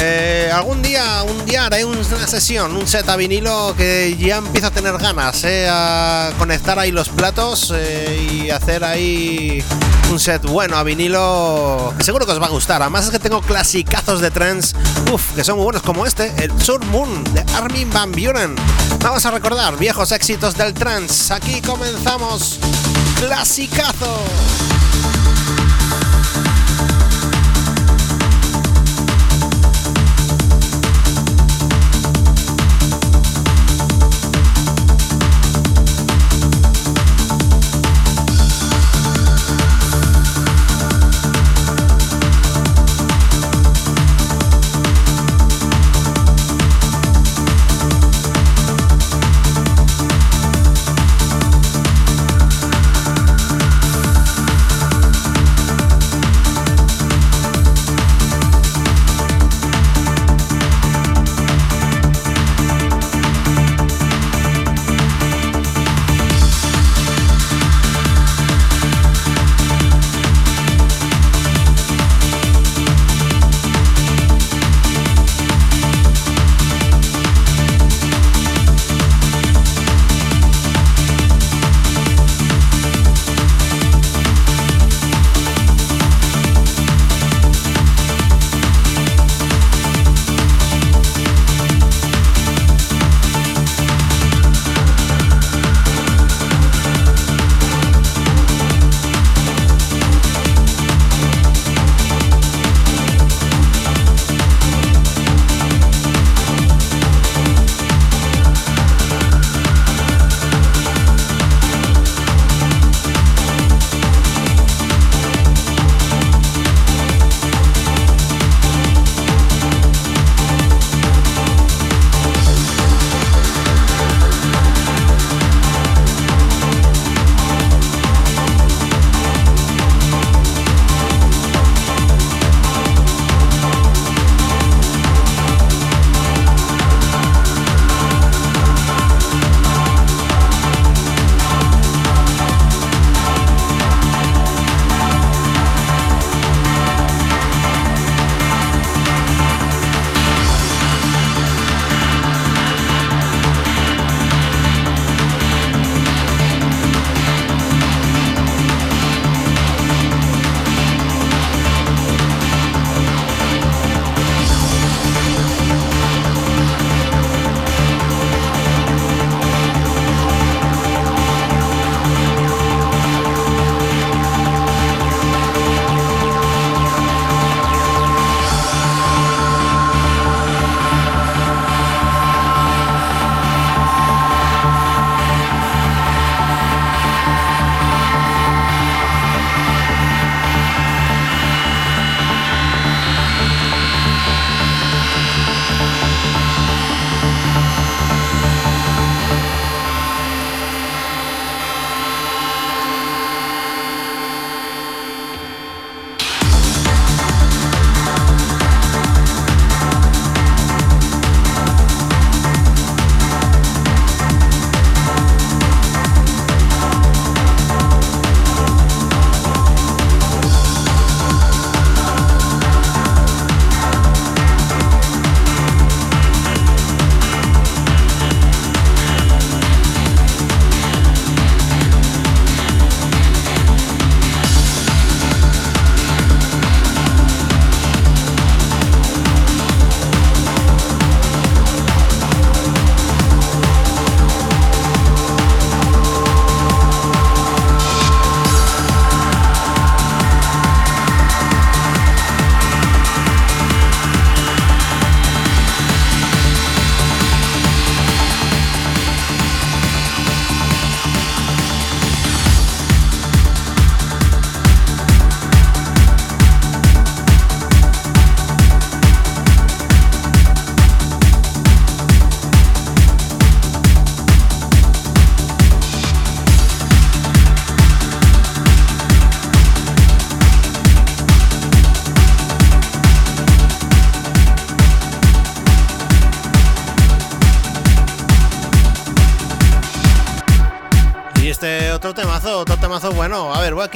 Eh, algún día, un día haré una sesión, un set a vinilo que ya empiezo a tener ganas, eh, a conectar ahí los platos eh, y hacer ahí un set bueno a vinilo seguro que os va a gustar. Además es que tengo clasicazos de trends, uff, que son muy buenos como este, el Sur Moon de Armin Van Buren. Vamos a recordar viejos éxitos del trance. Aquí comenzamos. Clasicazo.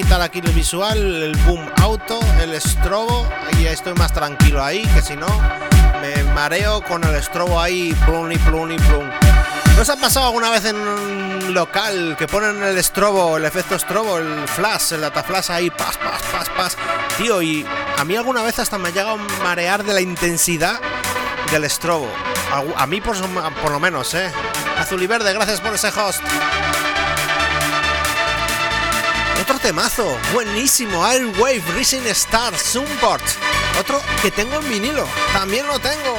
Quitar aquí el visual, el boom auto, el estrobo. Y estoy más tranquilo ahí, que si no, me mareo con el estrobo ahí, plum y plum y plum. ¿No os ha pasado alguna vez en un local que ponen el estrobo, el efecto estrobo, el flash, el dataflash ahí, pas, pas, pas, pas? Tío, y a mí alguna vez hasta me ha llegado a marear de la intensidad del estrobo. A, mí por, por lo menos, ¿eh? Azul y verde, gracias por ese host. Temazo, buenísimo, Airwave Rising Star Sunport. Otro que tengo en vinilo, también lo tengo.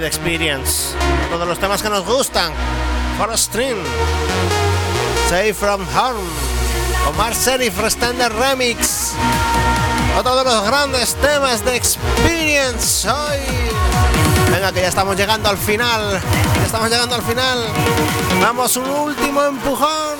De Experience. De los temas que nos gustan. For String. Save from Home. Omar Serif Restander Remix. Otro de los grandes temas de Experience hoy. Venga, que ya estamos llegando al final. Ya estamos llegando al final. Damos un último empujón.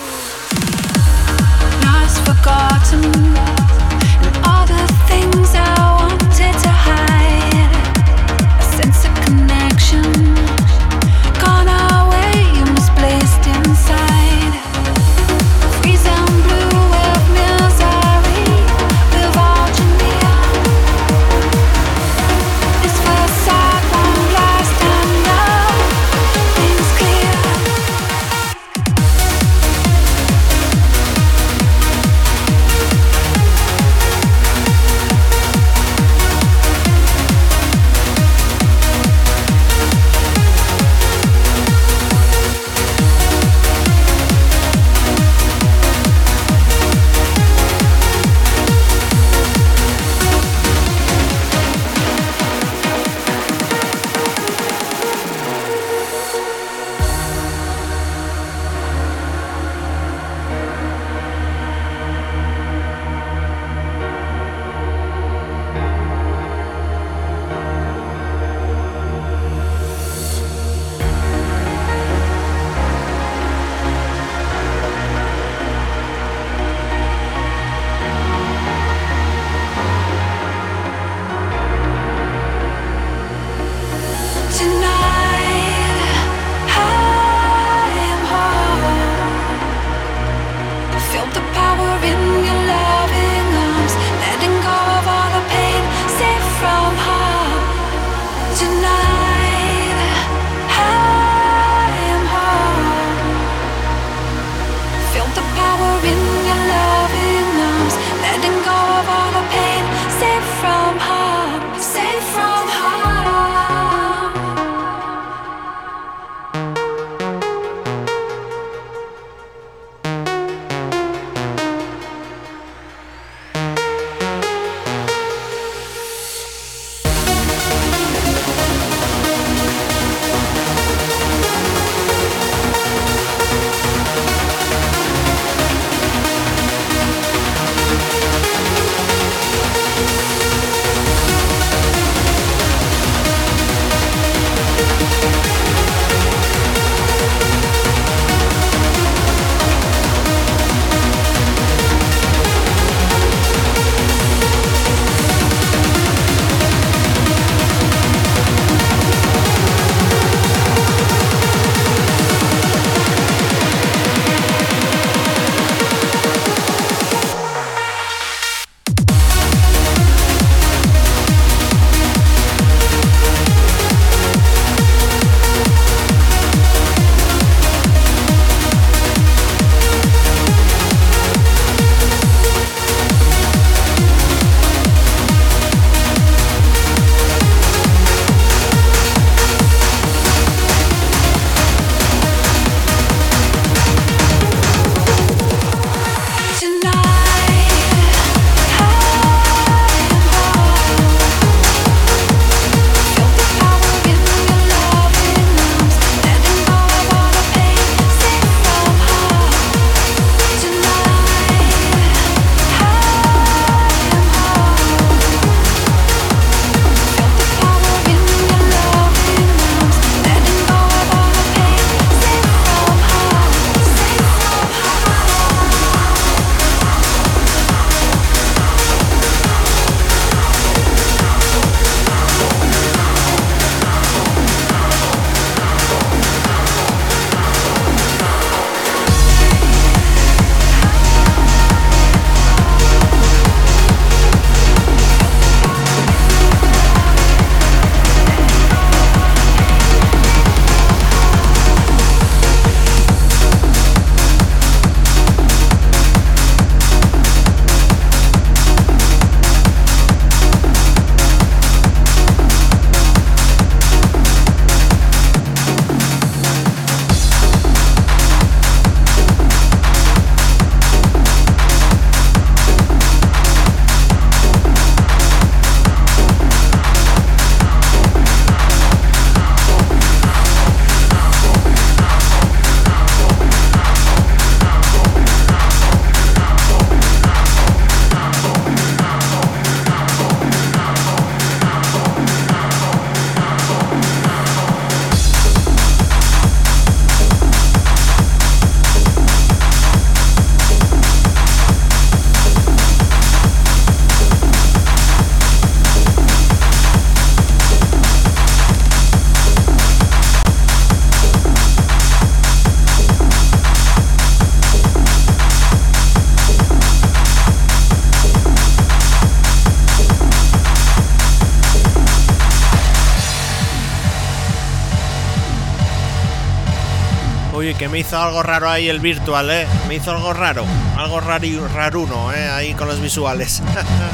Algo raro ahí el virtual, ¿eh? Me hizo algo raro, algo raro raruno, ¿eh? Ahí con los visuales.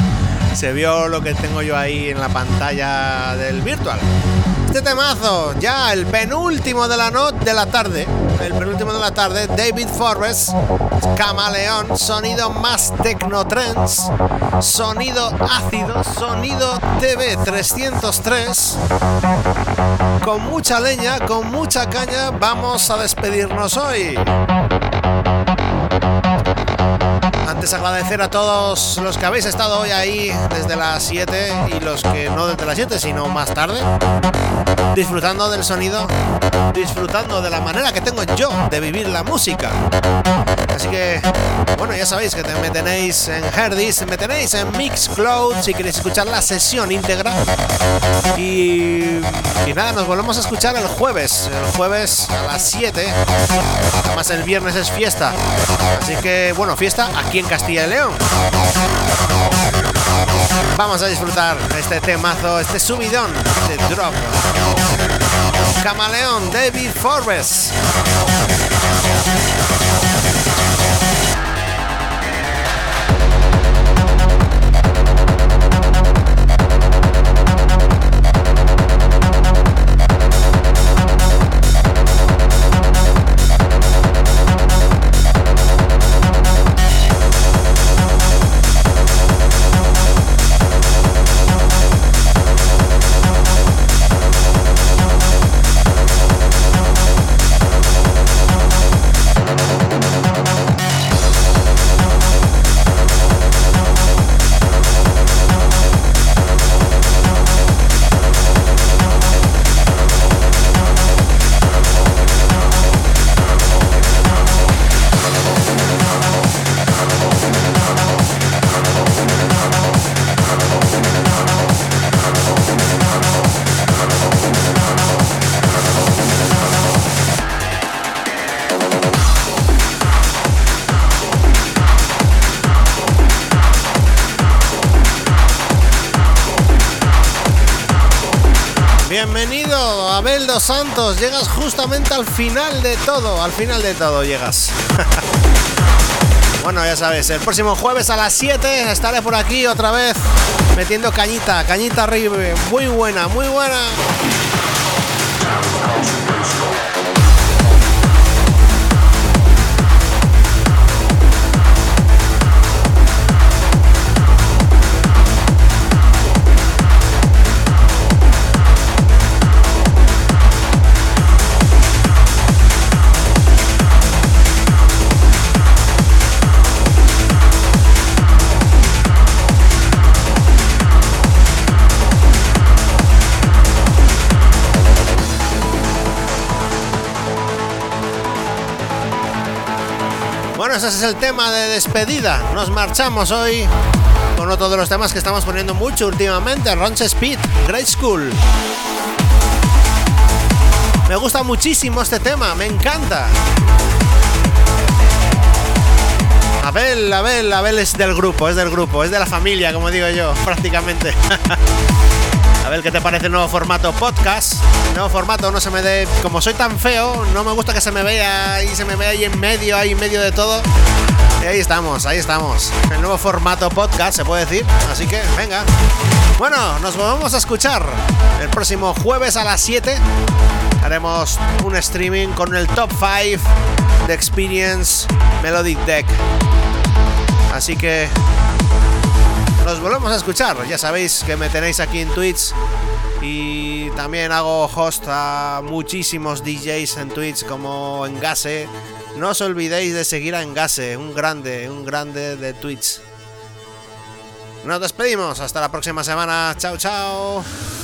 Se vio lo que tengo yo ahí en la pantalla del virtual. Este temazo, ya el penúltimo de la noche de la tarde. El penúltimo de la tarde, David Forbes, Camaleón, sonido más Technotrends, sonido ácido, sonido TV 303. Con mucha leña, con mucha caña, vamos a despedirnos hoy. Antes agradecer a todos los que habéis estado hoy ahí desde las 7 y los que no desde las 7, sino más tarde, disfrutando del sonido, disfrutando de la manera que tengo yo de vivir la música. Así que, bueno, ya sabéis que me tenéis en Herdis, me tenéis en Mixcloud si queréis escuchar la sesión íntegra. Y, y nada, nos volvemos a escuchar el jueves, el jueves a las 7. Además, el viernes es fiesta. Así que, bueno, fiesta aquí en Castilla y León. Vamos a disfrutar este temazo, este subidón de drop. Camaleón David Forbes. Santos. Llegas justamente al final de todo. Al final de todo llegas. bueno, ya sabes, el próximo jueves a las 7 estaré por aquí otra vez metiendo cañita, cañita arriba. Muy buena, muy buena. Ese es el tema de despedida. Nos marchamos hoy con otro de los temas que estamos poniendo mucho últimamente, Ronch Speed, Great School. Me gusta muchísimo este tema, me encanta. Abel, Abel, Abel es del grupo, es del grupo, es de la familia, como digo yo, prácticamente. A ver qué te parece el nuevo formato podcast. El nuevo formato no se me dé. Como soy tan feo, no me gusta que se me vea y se me vea ahí en medio, ahí en medio de todo. Y ahí estamos, ahí estamos. El nuevo formato podcast, se puede decir. Así que, venga. Bueno, nos volvemos a escuchar el próximo jueves a las 7. Haremos un streaming con el top 5 de Experience Melodic Deck. Así que nos volvemos a escuchar. Ya sabéis que me tenéis aquí en Twitch y también hago host a muchísimos DJs en Twitch como Engase. No os olvidéis de seguir a Engase, un grande, un grande de Twitch. Nos despedimos, hasta la próxima semana. Chao, chao.